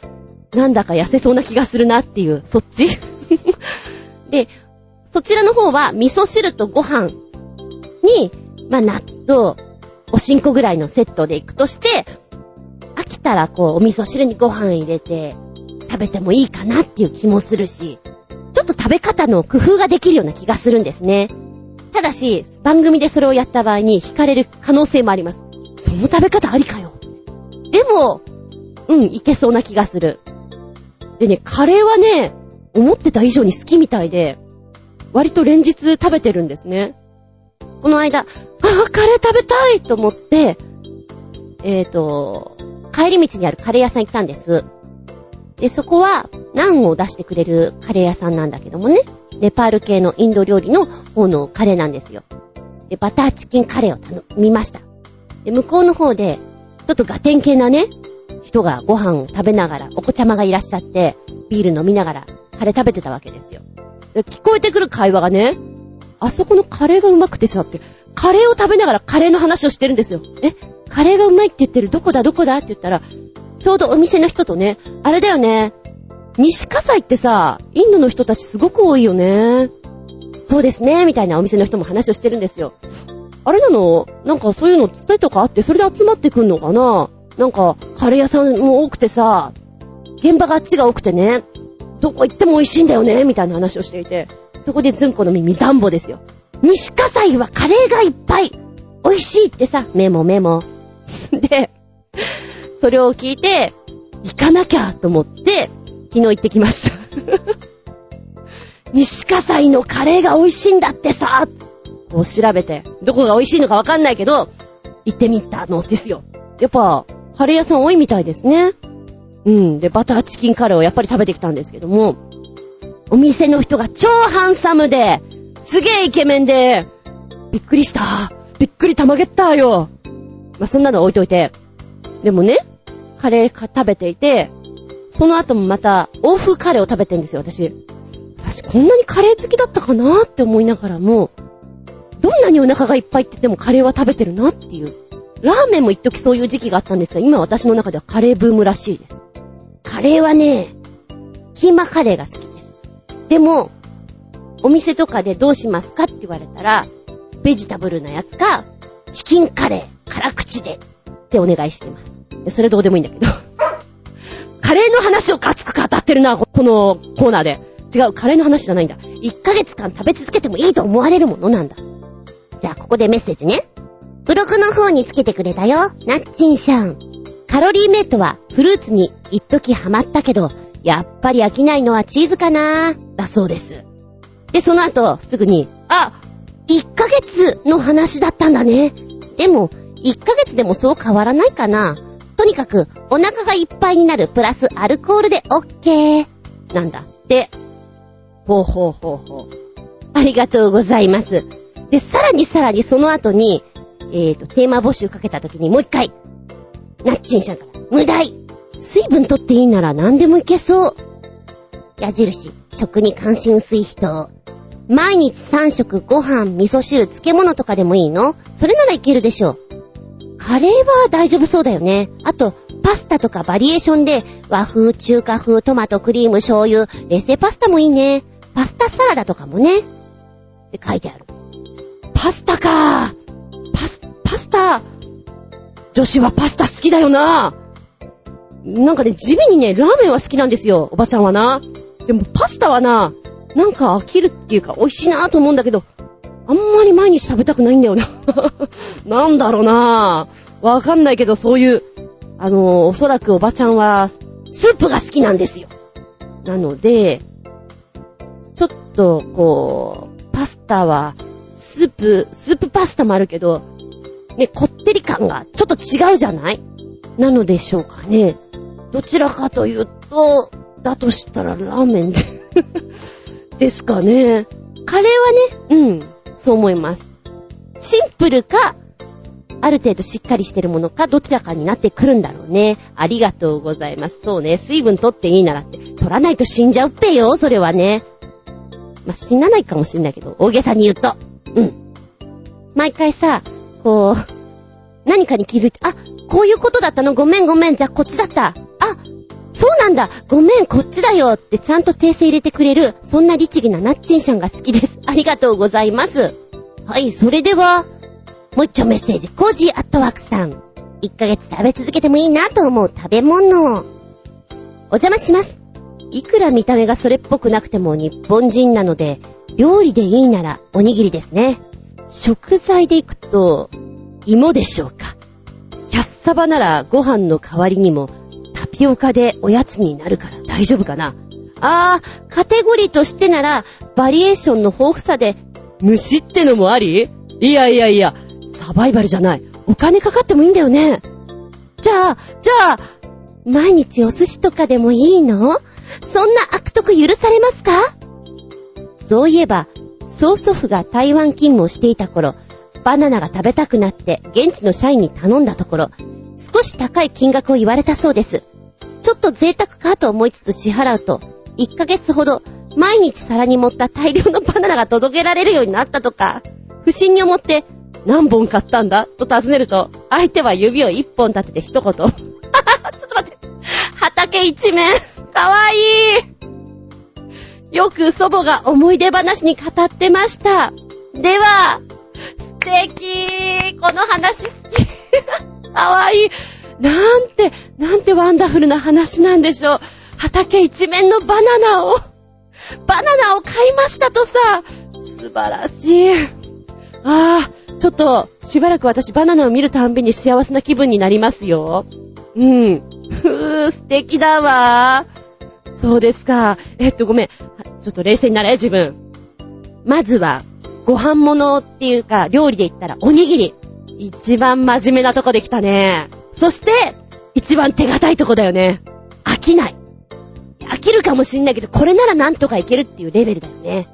なんだか痩せそうな気がするなっていう、そっち？で、そちらの方は味噌汁とご飯に、まあ、納豆、おしんこぐらいのセットで行くとして、飽きたらこう、お味噌汁にご飯入れて食べてもいいかなっていう気もするし、ちょっと食べ方の工夫ができるような気がするんですね。ただし、番組でそれをやった場合に惹かれる可能性もあります。その食べ方ありかよ。でも、うん、いけそうな気がする。でね、カレーはね、思ってた以上に好きみたいで、割と連日食べてるんですね。この間、ああ、カレー食べたいと思って、えっ、ー、と、帰り道にあるカレー屋さん行ったんです。で、そこは、ナンを出してくれるカレー屋さんなんだけどもね。ネパール系のインド料理の方のカレーなんですよ。で、バターチキンカレーを頼みました。で、向こうの方で、ちょっとガテン系なね、人がご飯を食べながら、お子ちゃまがいらっしゃって、ビール飲みながら、カレー食べてたわけですよ。聞こえてくる会話がね、あそこのカレーがうまくてさって、カレーを食べながらカレーの話をしてるんですよ。え、カレーがうまいって言ってるどこだどこだって言ったら、ちょうどお店の人とね、あれだよね、西葛西ってさ、インドの人たちすごく多いよね。そうですね、みたいなお店の人も話をしてるんですよ。あれなの？なんかそういうの伝えとかあって、それで集まってくんのかな？なんか、カレー屋さんも多くてさ、現場があっちが多くてね、どこ行っても美味しいんだよね、みたいな話をしていて、そこでズンコの耳ダンボですよ。西葛西はカレーがいっぱい美味しいってさ、メモメモ。で、それを聞いて、行かなきゃと思って、昨日行ってきました。西葛西のカレーが美味しいんだってさ、こう調べて、どこが美味しいのかわかんないけど、行ってみたのですよ。やっぱ、カレー屋さん多いみたいですね。うん。で、バターチキンカレーをやっぱり食べてきたんですけども、お店の人が超ハンサムで、すげえイケメンで、びっくりした。びっくりたまげったよ。まあ、そんなの置いといて。でもね、カレーか食べていて、その後もまた、欧風カレーを食べてんですよ、私。私こんなにカレー好きだったかなって思いながらも、どんなにお腹がいっぱいって言ってもカレーは食べてるなっていう。ラーメンも一時そういう時期があったんですが、今私の中ではカレーブームらしいです。カレーはね、キーマカレーが好きです。でも、お店とかでどうしますかって言われたら、ベジタブルなやつか、チキンカレー、辛口で、ってお願いしてます。それどうでもいいんだけど。カレーの話を熱く語ってるな、このコーナーで。違う、カレーの話じゃないんだ。1ヶ月間食べ続けてもいいと思われるものなんだ。じゃあ、ここでメッセージね。ブログの方につけてくれたよ。ナッチンシャン。カロリーメイトはフルーツに一時ハマったけど、やっぱり飽きないのはチーズかなだそうです。で、その後、すぐに、あ !1 ヶ月の話だったんだね。でも、1ヶ月でもそう変わらないかなとにかく、お腹がいっぱいになるプラスアルコールで OK。なんだ。で、ほうほうほうほう。ありがとうございます。で、さらにさらにその後に、えーと、テーマ募集かけた時にもう一回、ナッチンさんから、無題水分取っていいなら何でもいけそう。矢印、食に関心薄い人。毎日3食ご飯、味噌汁、漬物とかでもいいのそれならいけるでしょう。カレーは大丈夫そうだよね。あと、パスタとかバリエーションで和風、中華風、トマト、クリーム、醤油、冷製パスタもいいね。パスタサラダとかもね。って書いてある。パスタかパス、パスタ。女子はパスタ好きだよな。なんかね、地味にね、ラーメンは好きなんですよ、おばちゃんはな。でもパスタはな、なんか飽きるっていうか美味しいなと思うんだけど、あんまり毎日食べたくないんだよな。なんだろうなわかんないけど、そういう、あの、おそらくおばちゃんは、スープが好きなんですよ。なので、ちょっと、こう、パスタは、スープ、スープパスタもあるけど、ね、こってり感がちょっと違うじゃない？なのでしょうかね。どちらかというと、だとしたらラーメンで ですかね。カレーはね、うん、そう思います。シンプルか、ある程度しっかりしてるものか、どちらかになってくるんだろうね。ありがとうございます。そうね、水分取っていいならって、取らないと死んじゃうっぺよ、それはね。まあ、死なないかもしんないけど、大げさに言うと。うん。毎回さ、こう、何かに気づいて、あ、こういうことだったの？ごめんごめん、じゃあこっちだった。あ、そうなんだごめん、こっちだよってちゃんと訂正入れてくれる、そんな律儀なナッチンシャンが好きです。ありがとうございます。はい、それでは、もう一丁メッセージ、コージーアットワークさん。1ヶ月食べ続けてもいいなと思う食べ物。お邪魔します。いくら見た目がそれっぽくなくても日本人なので、料理でいいならおにぎりですね。食材でいくと、芋でしょうか。キャッサバならご飯の代わりにもタピオカでおやつになるから大丈夫かな。あー、カテゴリーとしてならバリエーションの豊富さで虫ってのもあり？いやいやいや、サバイバルじゃない。お金かかってもいいんだよね。じゃあ、じゃあ、毎日お寿司とかでもいいの？そんな悪徳許されますか？そういえば、曽祖父が台湾勤務をしていた頃、バナナが食べたくなって現地の社員に頼んだところ、少し高い金額を言われたそうです。ちょっと贅沢かと思いつつ支払うと、1ヶ月ほど毎日皿に盛った大量のバナナが届けられるようになったとか、不審に思って何本買ったんだ？と尋ねると、相手は指を1本立てて一言。ちょっと待って。畑一面。かわいい。よく祖母が思い出話に語ってました。では、素敵この話好きかわいいなんて、なんてワンダフルな話なんでしょう。畑一面のバナナを、バナナを買いましたとさ、素晴らしい。ああ、ちょっと、しばらく私バナナを見るたんびに幸せな気分になりますよ。うん。ふぅ、素敵だわ。そうですか。えっと、ごめん。ちょっと冷静になれ、自分。まずは、ご飯物っていうか、料理で言ったらおにぎり。一番真面目なとこできたね。そして、一番手堅いとこだよね。飽きない。飽きるかもしんないけど、これならなんとかいけるっていうレベルだよね。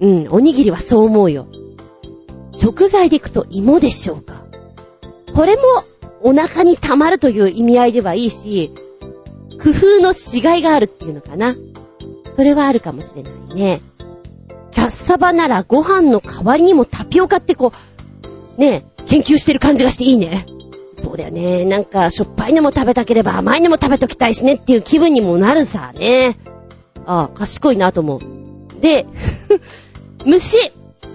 うん、おにぎりはそう思うよ。食材でいくと芋でしょうか。これもお腹に溜まるという意味合いではいいし、工夫のしがいがあるっていうのかな。それはあるかもしれないね。キャッサバならご飯の代わりにもタピオカってこう、ね研究してる感じがしていいね。そうだよね。なんか、しょっぱいのも食べたければ甘いのも食べときたいしねっていう気分にもなるさね。ああ、賢いなと思う。で、虫、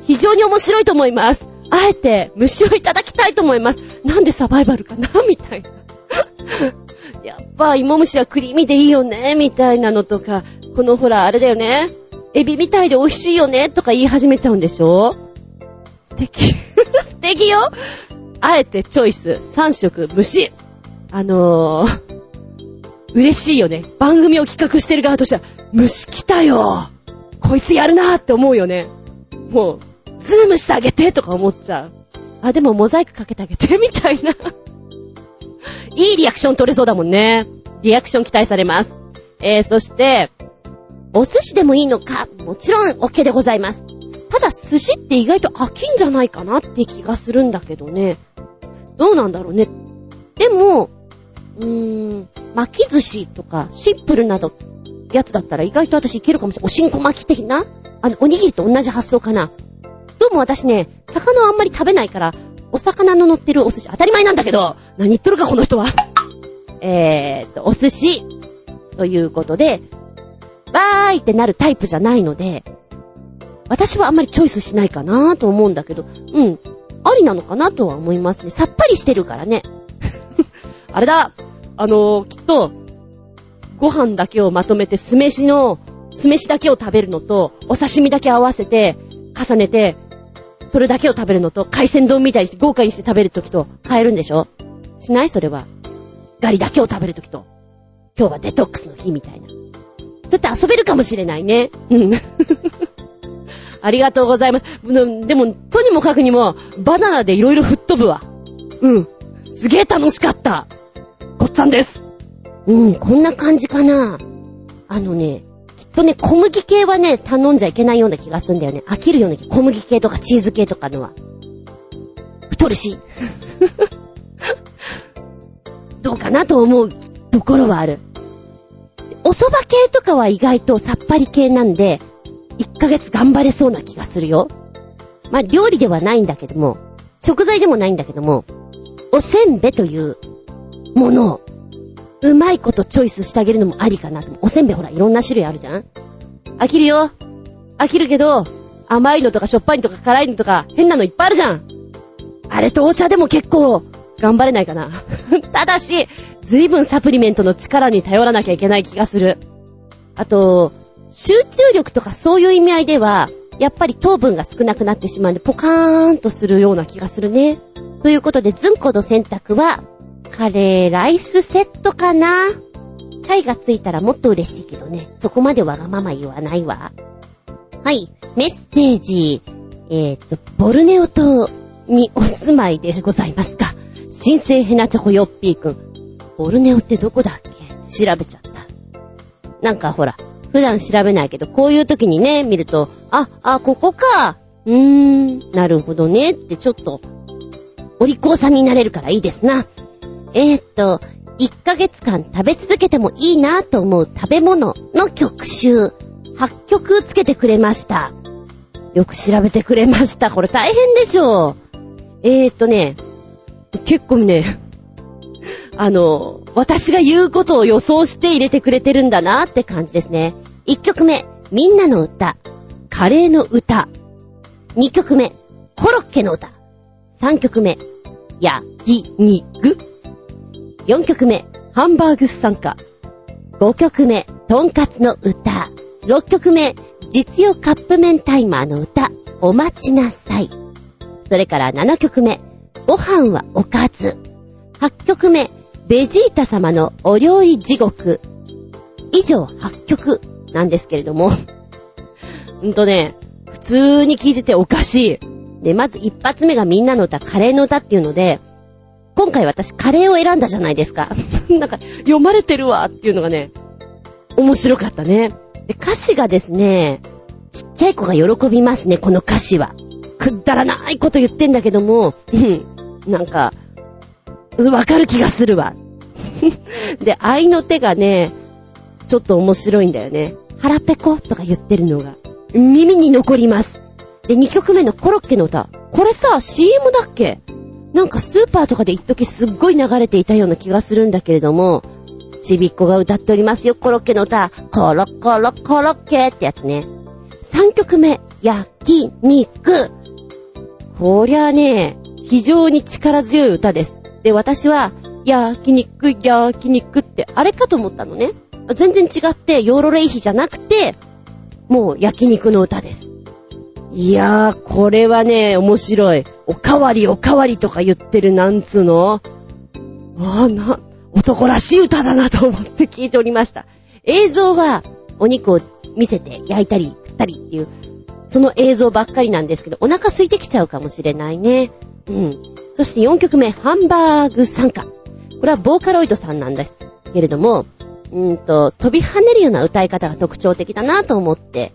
非常に面白いと思います。あえて虫をいただきたいと思います。なんでサバイバルかな？みたいな。やっぱ芋虫はクリーミーでいいよね、みたいなのとか、このほら、あれだよね。エビみたいで美味しいよね、とか言い始めちゃうんでしょ？素敵。素敵よあえてチョイス、3色、虫。あのー、嬉しいよね。番組を企画してる側としては、虫来たよこいつやるなーって思うよね。もう、ズームしてあげてとか思っちゃう。あ、でもモザイクかけてあげてみたいな。いいリアクション取れそうだもんね。リアクション期待されます。えー、そして、お寿司でもいいのか？もちろん OK でございます。ただ寿司って意外と飽きんじゃないかなって気がするんだけどね。どうなんだろうね。でも、うーん、巻き寿司とかシンプルなど、やつだったら意外と私いけるかもしれない。おしんこ巻き的な？あの、おにぎりと同じ発想かな。どうも私ね、魚をあんまり食べないから、お魚の乗ってるお寿司当たり前なんだけど、何言っとるかこの人は。えーっと、お寿司ということで、バーイってなるタイプじゃないので、私はあんまりチョイスしないかなと思うんだけど、うん、ありなのかなとは思いますね。さっぱりしてるからね。あれだあのー、きっと、ご飯だけをまとめて酢飯の、酢飯だけを食べるのと、お刺身だけ合わせて、重ねて、それだけを食べるのと、海鮮丼みたいにして豪華にして食べるときと変えるんでしょ？しない？それは。ガリだけを食べるときと、今日はデトックスの日みたいな。そうやって遊べるかもしれないね。うん。ありがとうございます。でも、とにもかくにも、バナナでいろいろ吹っ飛ぶわ。うん。すげえ楽しかった。ごっつぁんです。うん、こんな感じかな。あのね、とね、小麦系はね、頼んじゃいけないような気がするんだよね。飽きるような気。小麦系とかチーズ系とかのは。太るし。どうかなと思うところはある。お蕎麦系とかは意外とさっぱり系なんで、1ヶ月頑張れそうな気がするよ。まあ、料理ではないんだけども、食材でもないんだけども、おせんべというものを、うまいことチョイスしてあげるのもありかな。おせんべいほら、いろんな種類あるじゃん飽きるよ。飽きるけど、甘いのとかしょっぱいのとか辛いのとか変なのいっぱいあるじゃん。あれとお茶でも結構頑張れないかな。ただし、随分サプリメントの力に頼らなきゃいけない気がする。あと、集中力とかそういう意味合いでは、やっぱり糖分が少なくなってしまうんで、ポカーンとするような気がするね。ということで、ズンコの選択は、カレーライスセットかな？チャイがついたらもっと嬉しいけどね。そこまでわがまま言わないわ。はい。メッセージ。えっ、と、ボルネオ島にお住まいでございますか？新生ヘナチョコヨッピーくん。ボルネオってどこだっけ？調べちゃった。なんかほら、普段調べないけど、こういう時にね、見ると、あ、あ、ここか。うーん、なるほどねってちょっと、お利口さんになれるからいいですな。えー、っと、1ヶ月間食べ続けてもいいなと思う食べ物の曲集、8曲つけてくれました。よく調べてくれました。これ大変でしょう。えー、っとね、結構ね、あの、私が言うことを予想して入れてくれてるんだなって感じですね。1曲目、みんなの歌、カレーの歌。2曲目、コロッケの歌。3曲目、焼肉。4曲目、ハンバーグス参加。5曲目、とんかつの歌。6曲目、実用カップ麺タイマーの歌、お待ちなさい。それから7曲目、ご飯はおかず。8曲目、ベジータ様のお料理地獄。以上8曲なんですけれども。うんとね、普通に聞いてておかしい。で、まず一発目がみんなの歌、カレーの歌っていうので、今回私カレーを選んだじゃないですか。なんか、読まれてるわっていうのがね、面白かったね。で、歌詞がですね、ちっちゃい子が喜びますね、この歌詞は。くだらないこと言ってんだけども、うん、なんか、わかる気がするわ。で、愛の手がね、ちょっと面白いんだよね。腹ペコとか言ってるのが。耳に残ります。で、2曲目のコロッケの歌。これさ、CM だっけ？なんかスーパーとかで一時すっごい流れていたような気がするんだけれども、ちびっこが歌っておりますよ、コロッケの歌。コロコロコロッケってやつね。3曲目、焼肉。こりゃね、非常に力強い歌です。で、私は、焼肉、焼肉ってあれかと思ったのね。全然違って、ヨーロレイヒじゃなくて、もう焼肉の歌です。いやー、これはね、面白い。おかわりおかわりとか言ってるなんつうの？ああ、な、男らしい歌だなと思って聞いておりました。映像はお肉を見せて焼いたり食ったりっていう、その映像ばっかりなんですけど、お腹空いてきちゃうかもしれないね。うん。そして4曲目、ハンバーグ参加。これはボーカロイドさんなんですけれども、うんと、飛び跳ねるような歌い方が特徴的だなと思って、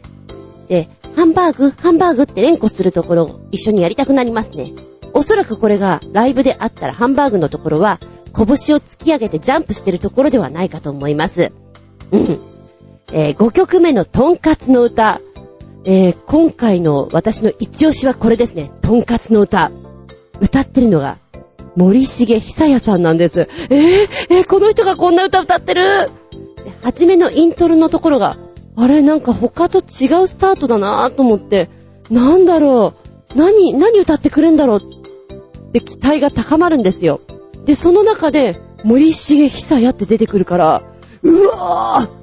で、ハンバーグ、ハンバーグって連呼するところを一緒にやりたくなりますね。おそらくこれがライブであったらハンバーグのところは拳を突き上げてジャンプしてるところではないかと思います。うん。えー、5曲目のトンカツの歌。えー、今回の私の一押しはこれですね。トンカツの歌。歌ってるのが森重久也さんなんです。えー、えー、この人がこんな歌歌ってるはじめのイントロのところがあれ、なんか他と違うスタートだなと思って、なんだろう、何、何歌ってくるんだろうって期待が高まるんですよ。で、その中で、森重久也って出てくるから、うわぁ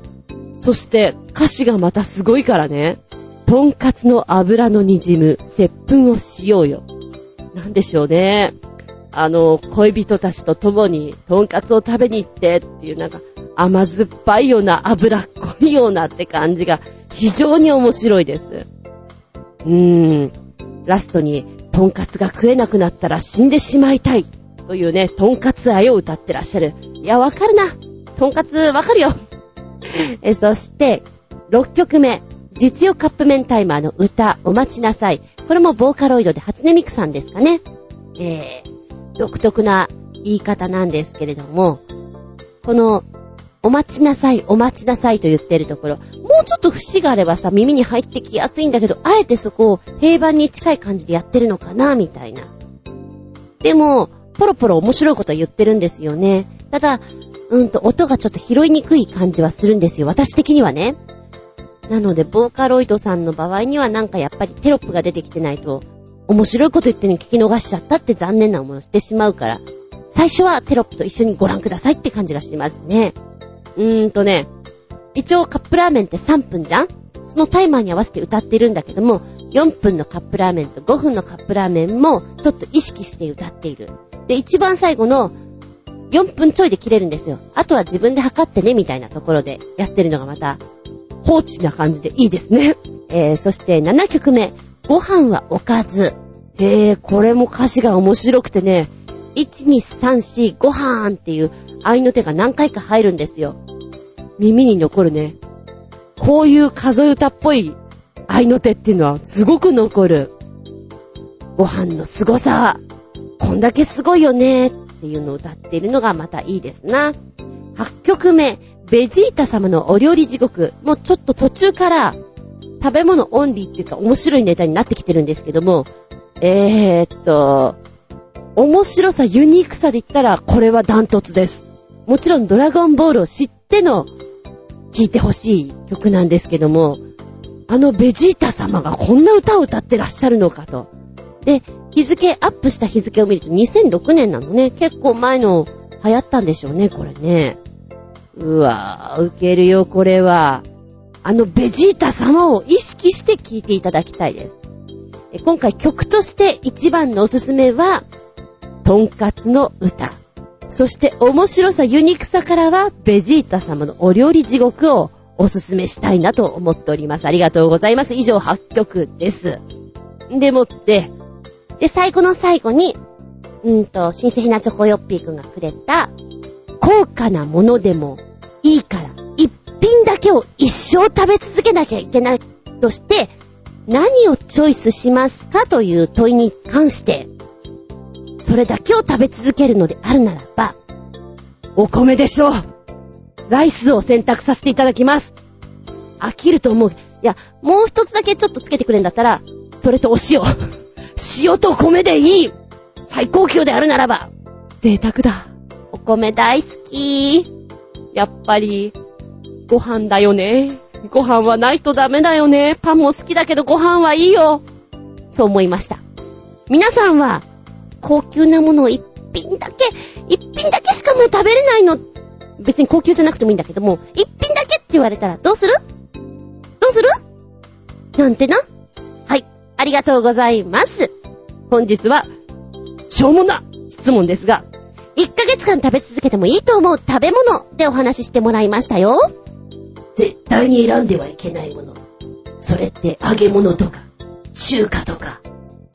そして歌詞がまたすごいからね。とんかつの油の滲む接吻をしようよ。なんでしょうね。あの、恋人たちと共にとんかつを食べに行ってっていうなんか、甘酸っぱいような脂っこいようなって感じが非常に面白いです。うーん。ラストに、トンカツが食えなくなったら死んでしまいたい。というね、トンカツ愛を歌ってらっしゃる。いや、わかるな。トンカツわかるよ。え、そして、6曲目。実用カップ麺タイマーの歌、お待ちなさい。これもボーカロイドで初音ミクさんですかね。えー、独特な言い方なんですけれども、このお待ちなさい、お待ちなさいと言ってるところ、もうちょっと節があればさ、耳に入ってきやすいんだけど、あえてそこを平板に近い感じでやってるのかな、みたいな。でも、ポロポロ面白いこと言ってるんですよね。ただ、うんと、音がちょっと拾いにくい感じはするんですよ。私的にはね。なので、ボーカロイドさんの場合にはなんかやっぱりテロップが出てきてないと、面白いこと言ってるのに聞き逃しちゃったって残念な思いをしてしまうから、最初はテロップと一緒にご覧くださいって感じがしますね。うーんとね、一応カップラーメンって3分じゃん？そのタイマーに合わせて歌ってるんだけども、4分のカップラーメンと5分のカップラーメンもちょっと意識して歌っている。で、一番最後の4分ちょいで切れるんですよ。あとは自分で測ってね、みたいなところでやってるのがまた放置な感じでいいですね。えー、そして7曲目、ご飯はおかず。えー、これも歌詞が面白くてね、1、2、3、4、ご飯っていう合いの手が何回か入るんですよ。耳に残るね。こういう数え歌っぽい合いの手っていうのはすごく残る。ご飯の凄さは、こんだけすごいよねっていうのを歌っているのがまたいいですな。8曲目、ベジータ様のお料理地獄。もうちょっと途中から食べ物オンリーっていうか面白いネタになってきてるんですけども、えー、っと、面白さ、ユニークさで言ったらこれはダントツです。もちろんドラゴンボールを知っての聴いてほしい曲なんですけども、あのベジータ様がこんな歌を歌ってらっしゃるのかと。で、日付、アップした日付を見ると2006年なのね。結構前の流行ったんでしょうね、これね。うわぁ、ウケるよ、これは。あのベジータ様を意識して聴いていただきたいです。今回曲として一番のおすすめは、とんかつの歌。そして面白さ、ユニークさからは、ベジータ様のお料理地獄をおすすめしたいなと思っております。ありがとうございます。以上8曲です。でもって、で、最後の最後に、うんと、新鮮なチョコヨッピーくんがくれた、高価なものでもいいから、一品だけを一生食べ続けなきゃいけないとして、何をチョイスしますかという問いに関して、それだけを食べ続けるのであるならば、お米でしょうライスを選択させていただきます。飽きると思う。いや、もう一つだけちょっとつけてくれんだったら、それとお塩。塩と米でいい最高級であるならば、贅沢だ。お米大好き。やっぱり、ご飯だよね。ご飯はないとダメだよね。パンも好きだけどご飯はいいよ。そう思いました。皆さんは、高級なものを一品だけ一品だけしかもう食べれないの。別に高級じゃなくてもいいんだけども、一品だけって言われたらどうする？どうする？なんてな？はい。ありがとうございます。本日は、しょうもな質問ですが、1ヶ月間食べ続けてもいいと思う食べ物でお話ししてもらいましたよ。絶対に選んではいけないもの。それって揚げ物とか、中華とか、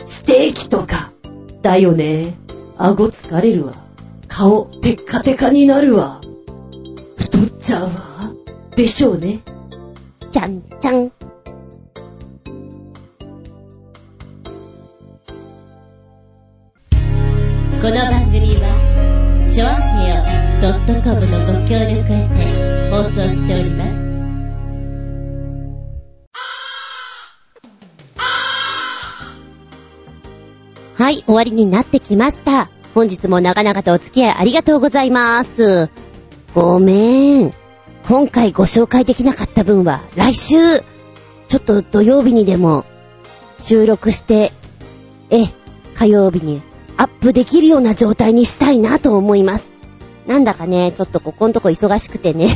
ステーキとか。だよね。顎疲れるわ。顔、テッカテカになるわ。太っちゃうわ。でしょうね。ちゃんちゃん。この番組は、ちょあへよ .com のご協力へて放送しております。はい、終わりになってきました。本日も長々とお付き合いありがとうございます。ごめん。今回ご紹介できなかった分は来週、ちょっと土曜日にでも収録して、え、火曜日にアップできるような状態にしたいなと思います。なんだかね、ちょっとここんとこ忙しくてね。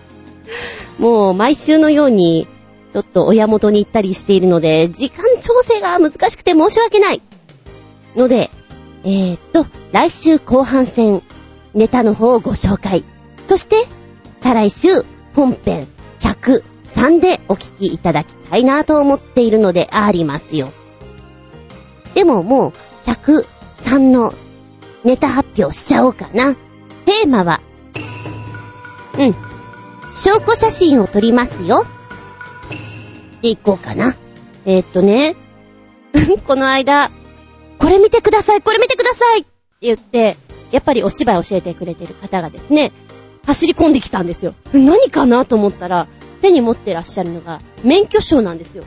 もう毎週のように、ちょっと親元に行ったりしているので、時間調整が難しくて申し訳ない。ので、えー、っと、来週後半戦、ネタの方をご紹介。そして、再来週、本編103でお聞きいただきたいなと思っているのでありますよ。でももう、103のネタ発表しちゃおうかな。テーマは、うん。証拠写真を撮りますよ。でいこうかな。えー、っとね、この間、これ見てください、これ見てくださいって言って、やっぱりお芝居教えてくれてる方がですね、走り込んできたんですよ。何かなと思ったら、手に持ってらっしゃるのが、免許証なんですよ。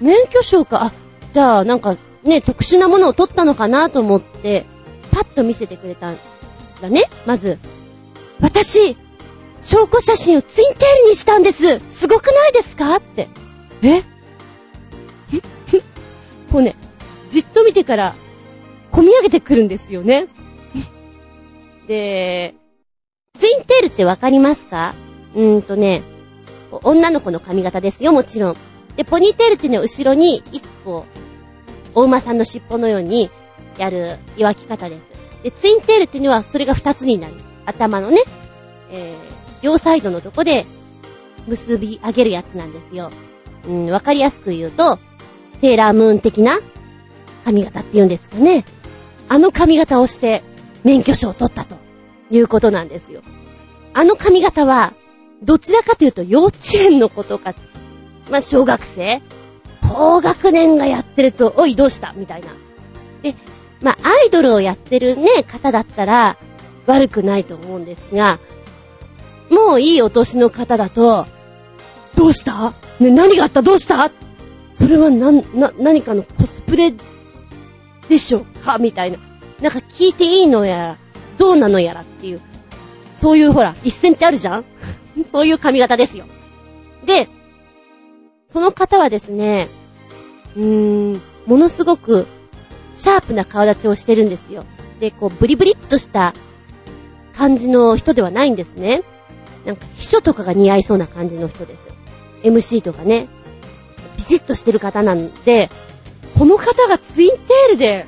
免許証か、あ、じゃあなんかね、特殊なものを取ったのかなと思って、パッと見せてくれたんだね。まず、私、証拠写真をツインテールにしたんです。すごくないですか？って。え？こうね、じっと見てから、込み上げてくるんですよね。で、ツインテールってわかりますか？うーんとね、女の子の髪型ですよ、もちろん。で、ポニーテールっていうのは後ろに一個、お馬さんの尻尾のようにやる岩き方です。で、ツインテールっていうのはそれが二つになる。頭のね、えー、両サイドのとこで結び上げるやつなんですよ。うん、わかりやすく言うと、セーラームーン的な髪型って言うんですかね。あの髪型をして免許証を取ったということなんですよ。あの髪型は、どちらかというと幼稚園の子とか、まあ、小学生高学年がやってると、おい、どうしたみたいな。で、まあ、アイドルをやってるね、方だったら、悪くないと思うんですが、もういいお年の方だと、どうした？ね、何があった？どうした？それはな、な、何かのコスプレでしょうか？みたいな。なんか聞いていいのやら、どうなのやらっていう、そういうほら、一線ってあるじゃん？そういう髪型ですよ。で、その方はですね、うーん、ものすごく、シャープな顔立ちをしてるんですよ。で、こう、ブリブリっとした感じの人ではないんですね。なんか、秘書とかが似合いそうな感じの人です。MC とかね、ビシッとしてる方なんで、この方がツインテールで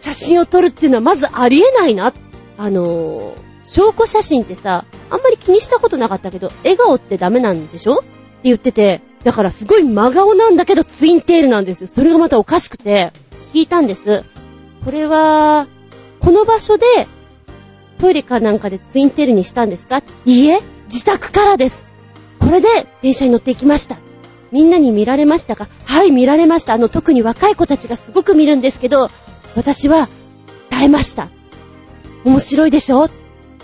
写真を撮るっていうのはまずありえないな。あのー、証拠写真ってさ、あんまり気にしたことなかったけど、笑顔ってダメなんでしょ？って言ってて、だからすごい真顔なんだけどツインテールなんですよ。それがまたおかしくて、聞いたんです。これは、この場所で、トイレかなんかでツインテールにしたんですか？いいえ、自宅からです。これで電車に乗っていきました。みんなに見られましたか？はい、見られました。あの、特に若い子たちがすごく見るんですけど、私は耐えました。面白いでしょ？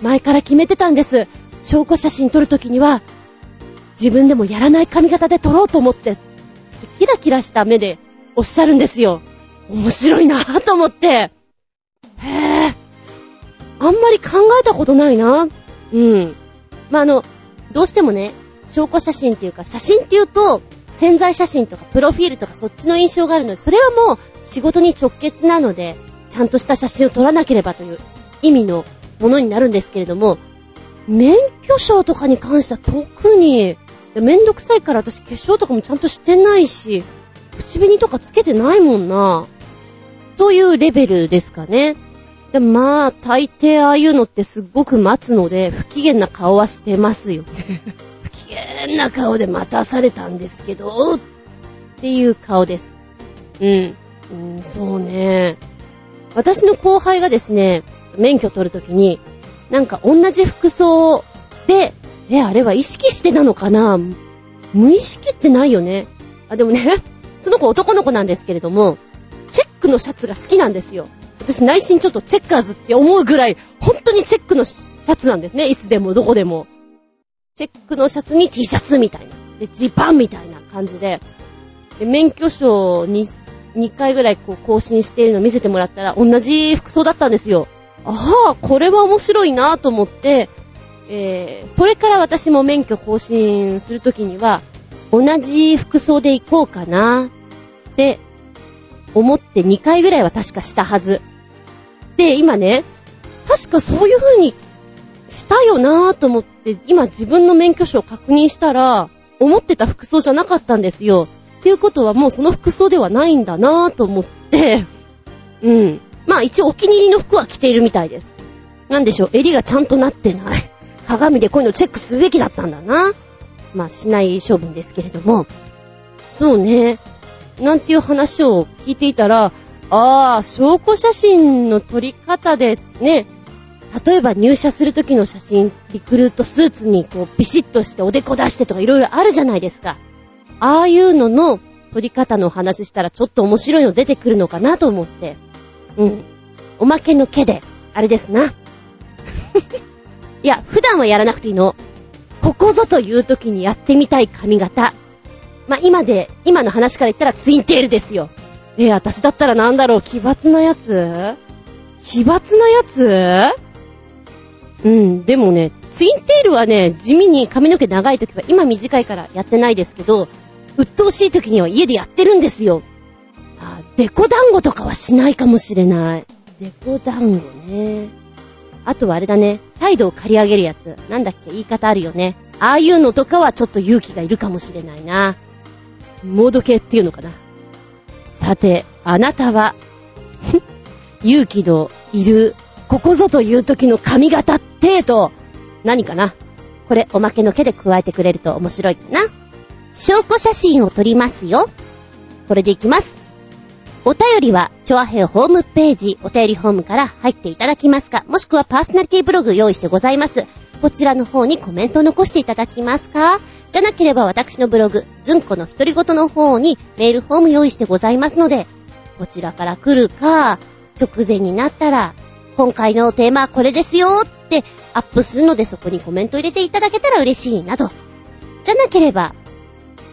前から決めてたんです。証拠写真撮るときには、自分でもやらない髪型で撮ろうと思って、キラキラした目でおっしゃるんですよ。面白いなぁと思って。へぇ。あんまり考えたことないな。うん。まあ、あの、どうしてもね、証拠写真っていうか、写真っていうと、潜在写真とかプロフィールとかそっちの印象があるので、それはもう仕事に直結なので、ちゃんとした写真を撮らなければという意味のものになるんですけれども、免許証とかに関しては特に、めんどくさいから私化粧とかもちゃんとしてないし、口紅とかつけてないもんな。というレベルですかね。でまあ、大抵ああいうのってすっごく待つので、不機嫌な顔はしてますよ。不機嫌な顔で待たされたんですけど、っていう顔です。うん。うん、そうね。私の後輩がですね、免許取るときに、なんか同じ服装で、え、あれは意識してなのかな？無意識ってないよね。あ、でもね、その子男の子なんですけれども、チェックのシャツが好きなんですよ。私内心ちょっとチェッカーズって思うぐらい、本当にチェックのシャツなんですね。いつでもどこでも。チェックのシャツに T シャツみたいな。で、ジパンみたいな感じで。で、免許証に2回ぐらいこう更新しているのを見せてもらったら、同じ服装だったんですよ。ああ、これは面白いなと思って、えー、それから私も免許更新するときには、同じ服装で行こうかなって思って2回ぐらいは確かしたはず。で、今ね、確かそういう風にしたよなぁと思って、今自分の免許証を確認したら、思ってた服装じゃなかったんですよ。っていうことはもうその服装ではないんだなぁと思って、うん。まあ一応お気に入りの服は着ているみたいです。なんでしょう、襟がちゃんとなってない。鏡でこういうのチェックすべきだったんだな。まあしない処分ですけれども。そうね。なんていう話を聞いていたら、ああ、証拠写真の撮り方でね、例えば入社する時の写真、リクルートスーツにこうビシッとしておでこ出してとかいろいろあるじゃないですか。ああいうのの撮り方の話したらちょっと面白いの出てくるのかなと思って。うん。おまけの毛で、あれですな。いや、普段はやらなくていいの。ここぞという時にやってみたい髪型。まあ、今で、今の話から言ったらツインテールですよ。え私だったらなんだろう、奇抜なやつ？奇抜なやつ？うん、でもね、ツインテールはね、地味に髪の毛長い時は、今短いからやってないですけど、鬱陶しい時には家でやってるんですよ。あ、デコ団子とかはしないかもしれない。デコ団子ね。あとはあれだね、サイドを刈り上げるやつ。なんだっけ、言い方あるよね。ああいうのとかはちょっと勇気がいるかもしれないな。モード系っていうのかな。さて、あなたは勇気のいる、ここぞという時の髪型ってと、何かな？これ、おまけの毛で加えてくれると面白いかな？証拠写真を撮りますよ。これでいきます。お便りは、チョアヘホームページ、お便りホームから入っていただきますか、もしくはパーソナリティブログ用意してございます。こちらの方にコメント残していただきますか？じゃなければ私のブログ、ズンコの独り言の方にメールフォーム用意してございますので、こちらから来るか、直前になったら、今回のテーマはこれですよってアップするのでそこにコメント入れていただけたら嬉しいなど。じゃなければ、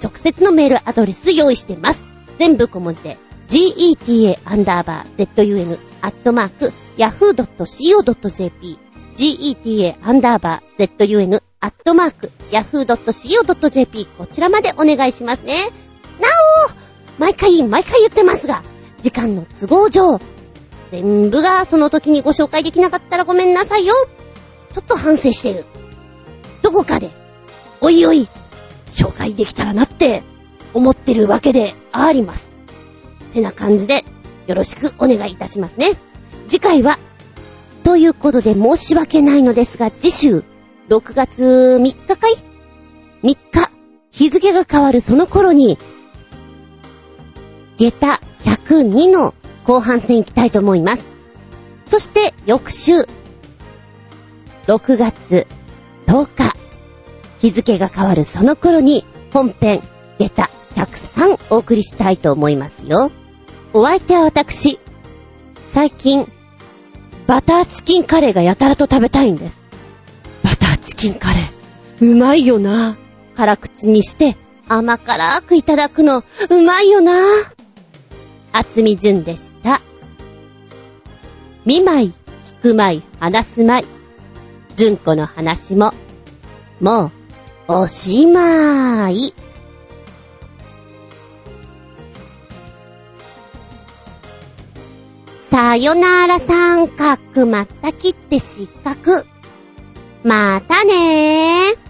直接のメールアドレス用意してます。全部小文字で、geta__zun__yahoo.co.jp geta__zun__yahoo.co.jp こちらまでお願いしますね。なお毎回毎回言ってますが、時間の都合上、全部がその時にご紹介できなかったらごめんなさいよ。ちょっと反省してる。どこかで、おいおい、紹介できたらなって思ってるわけであります。てな感じで、よろしくお願いいたしますね。次回は、ということで申し訳ないのですが、次週、6月3日かい ?3 日、日付が変わるその頃に、下駄102の後半戦行きたいと思います。そして、翌週、6月10日、日付が変わるその頃に、本編、下駄103お送りしたいと思いますよ。お相手は私。最近、バターチキンカレーがやたらと食べたいんです。バターチキンカレー。うまいよな。辛口にして甘辛くいただくの、うまいよな。あつみじゅんでした。見舞い、聞く舞い、話す舞い。ずんこの話も、もう、おしまい。さよなら三角まった切って失格。またねー。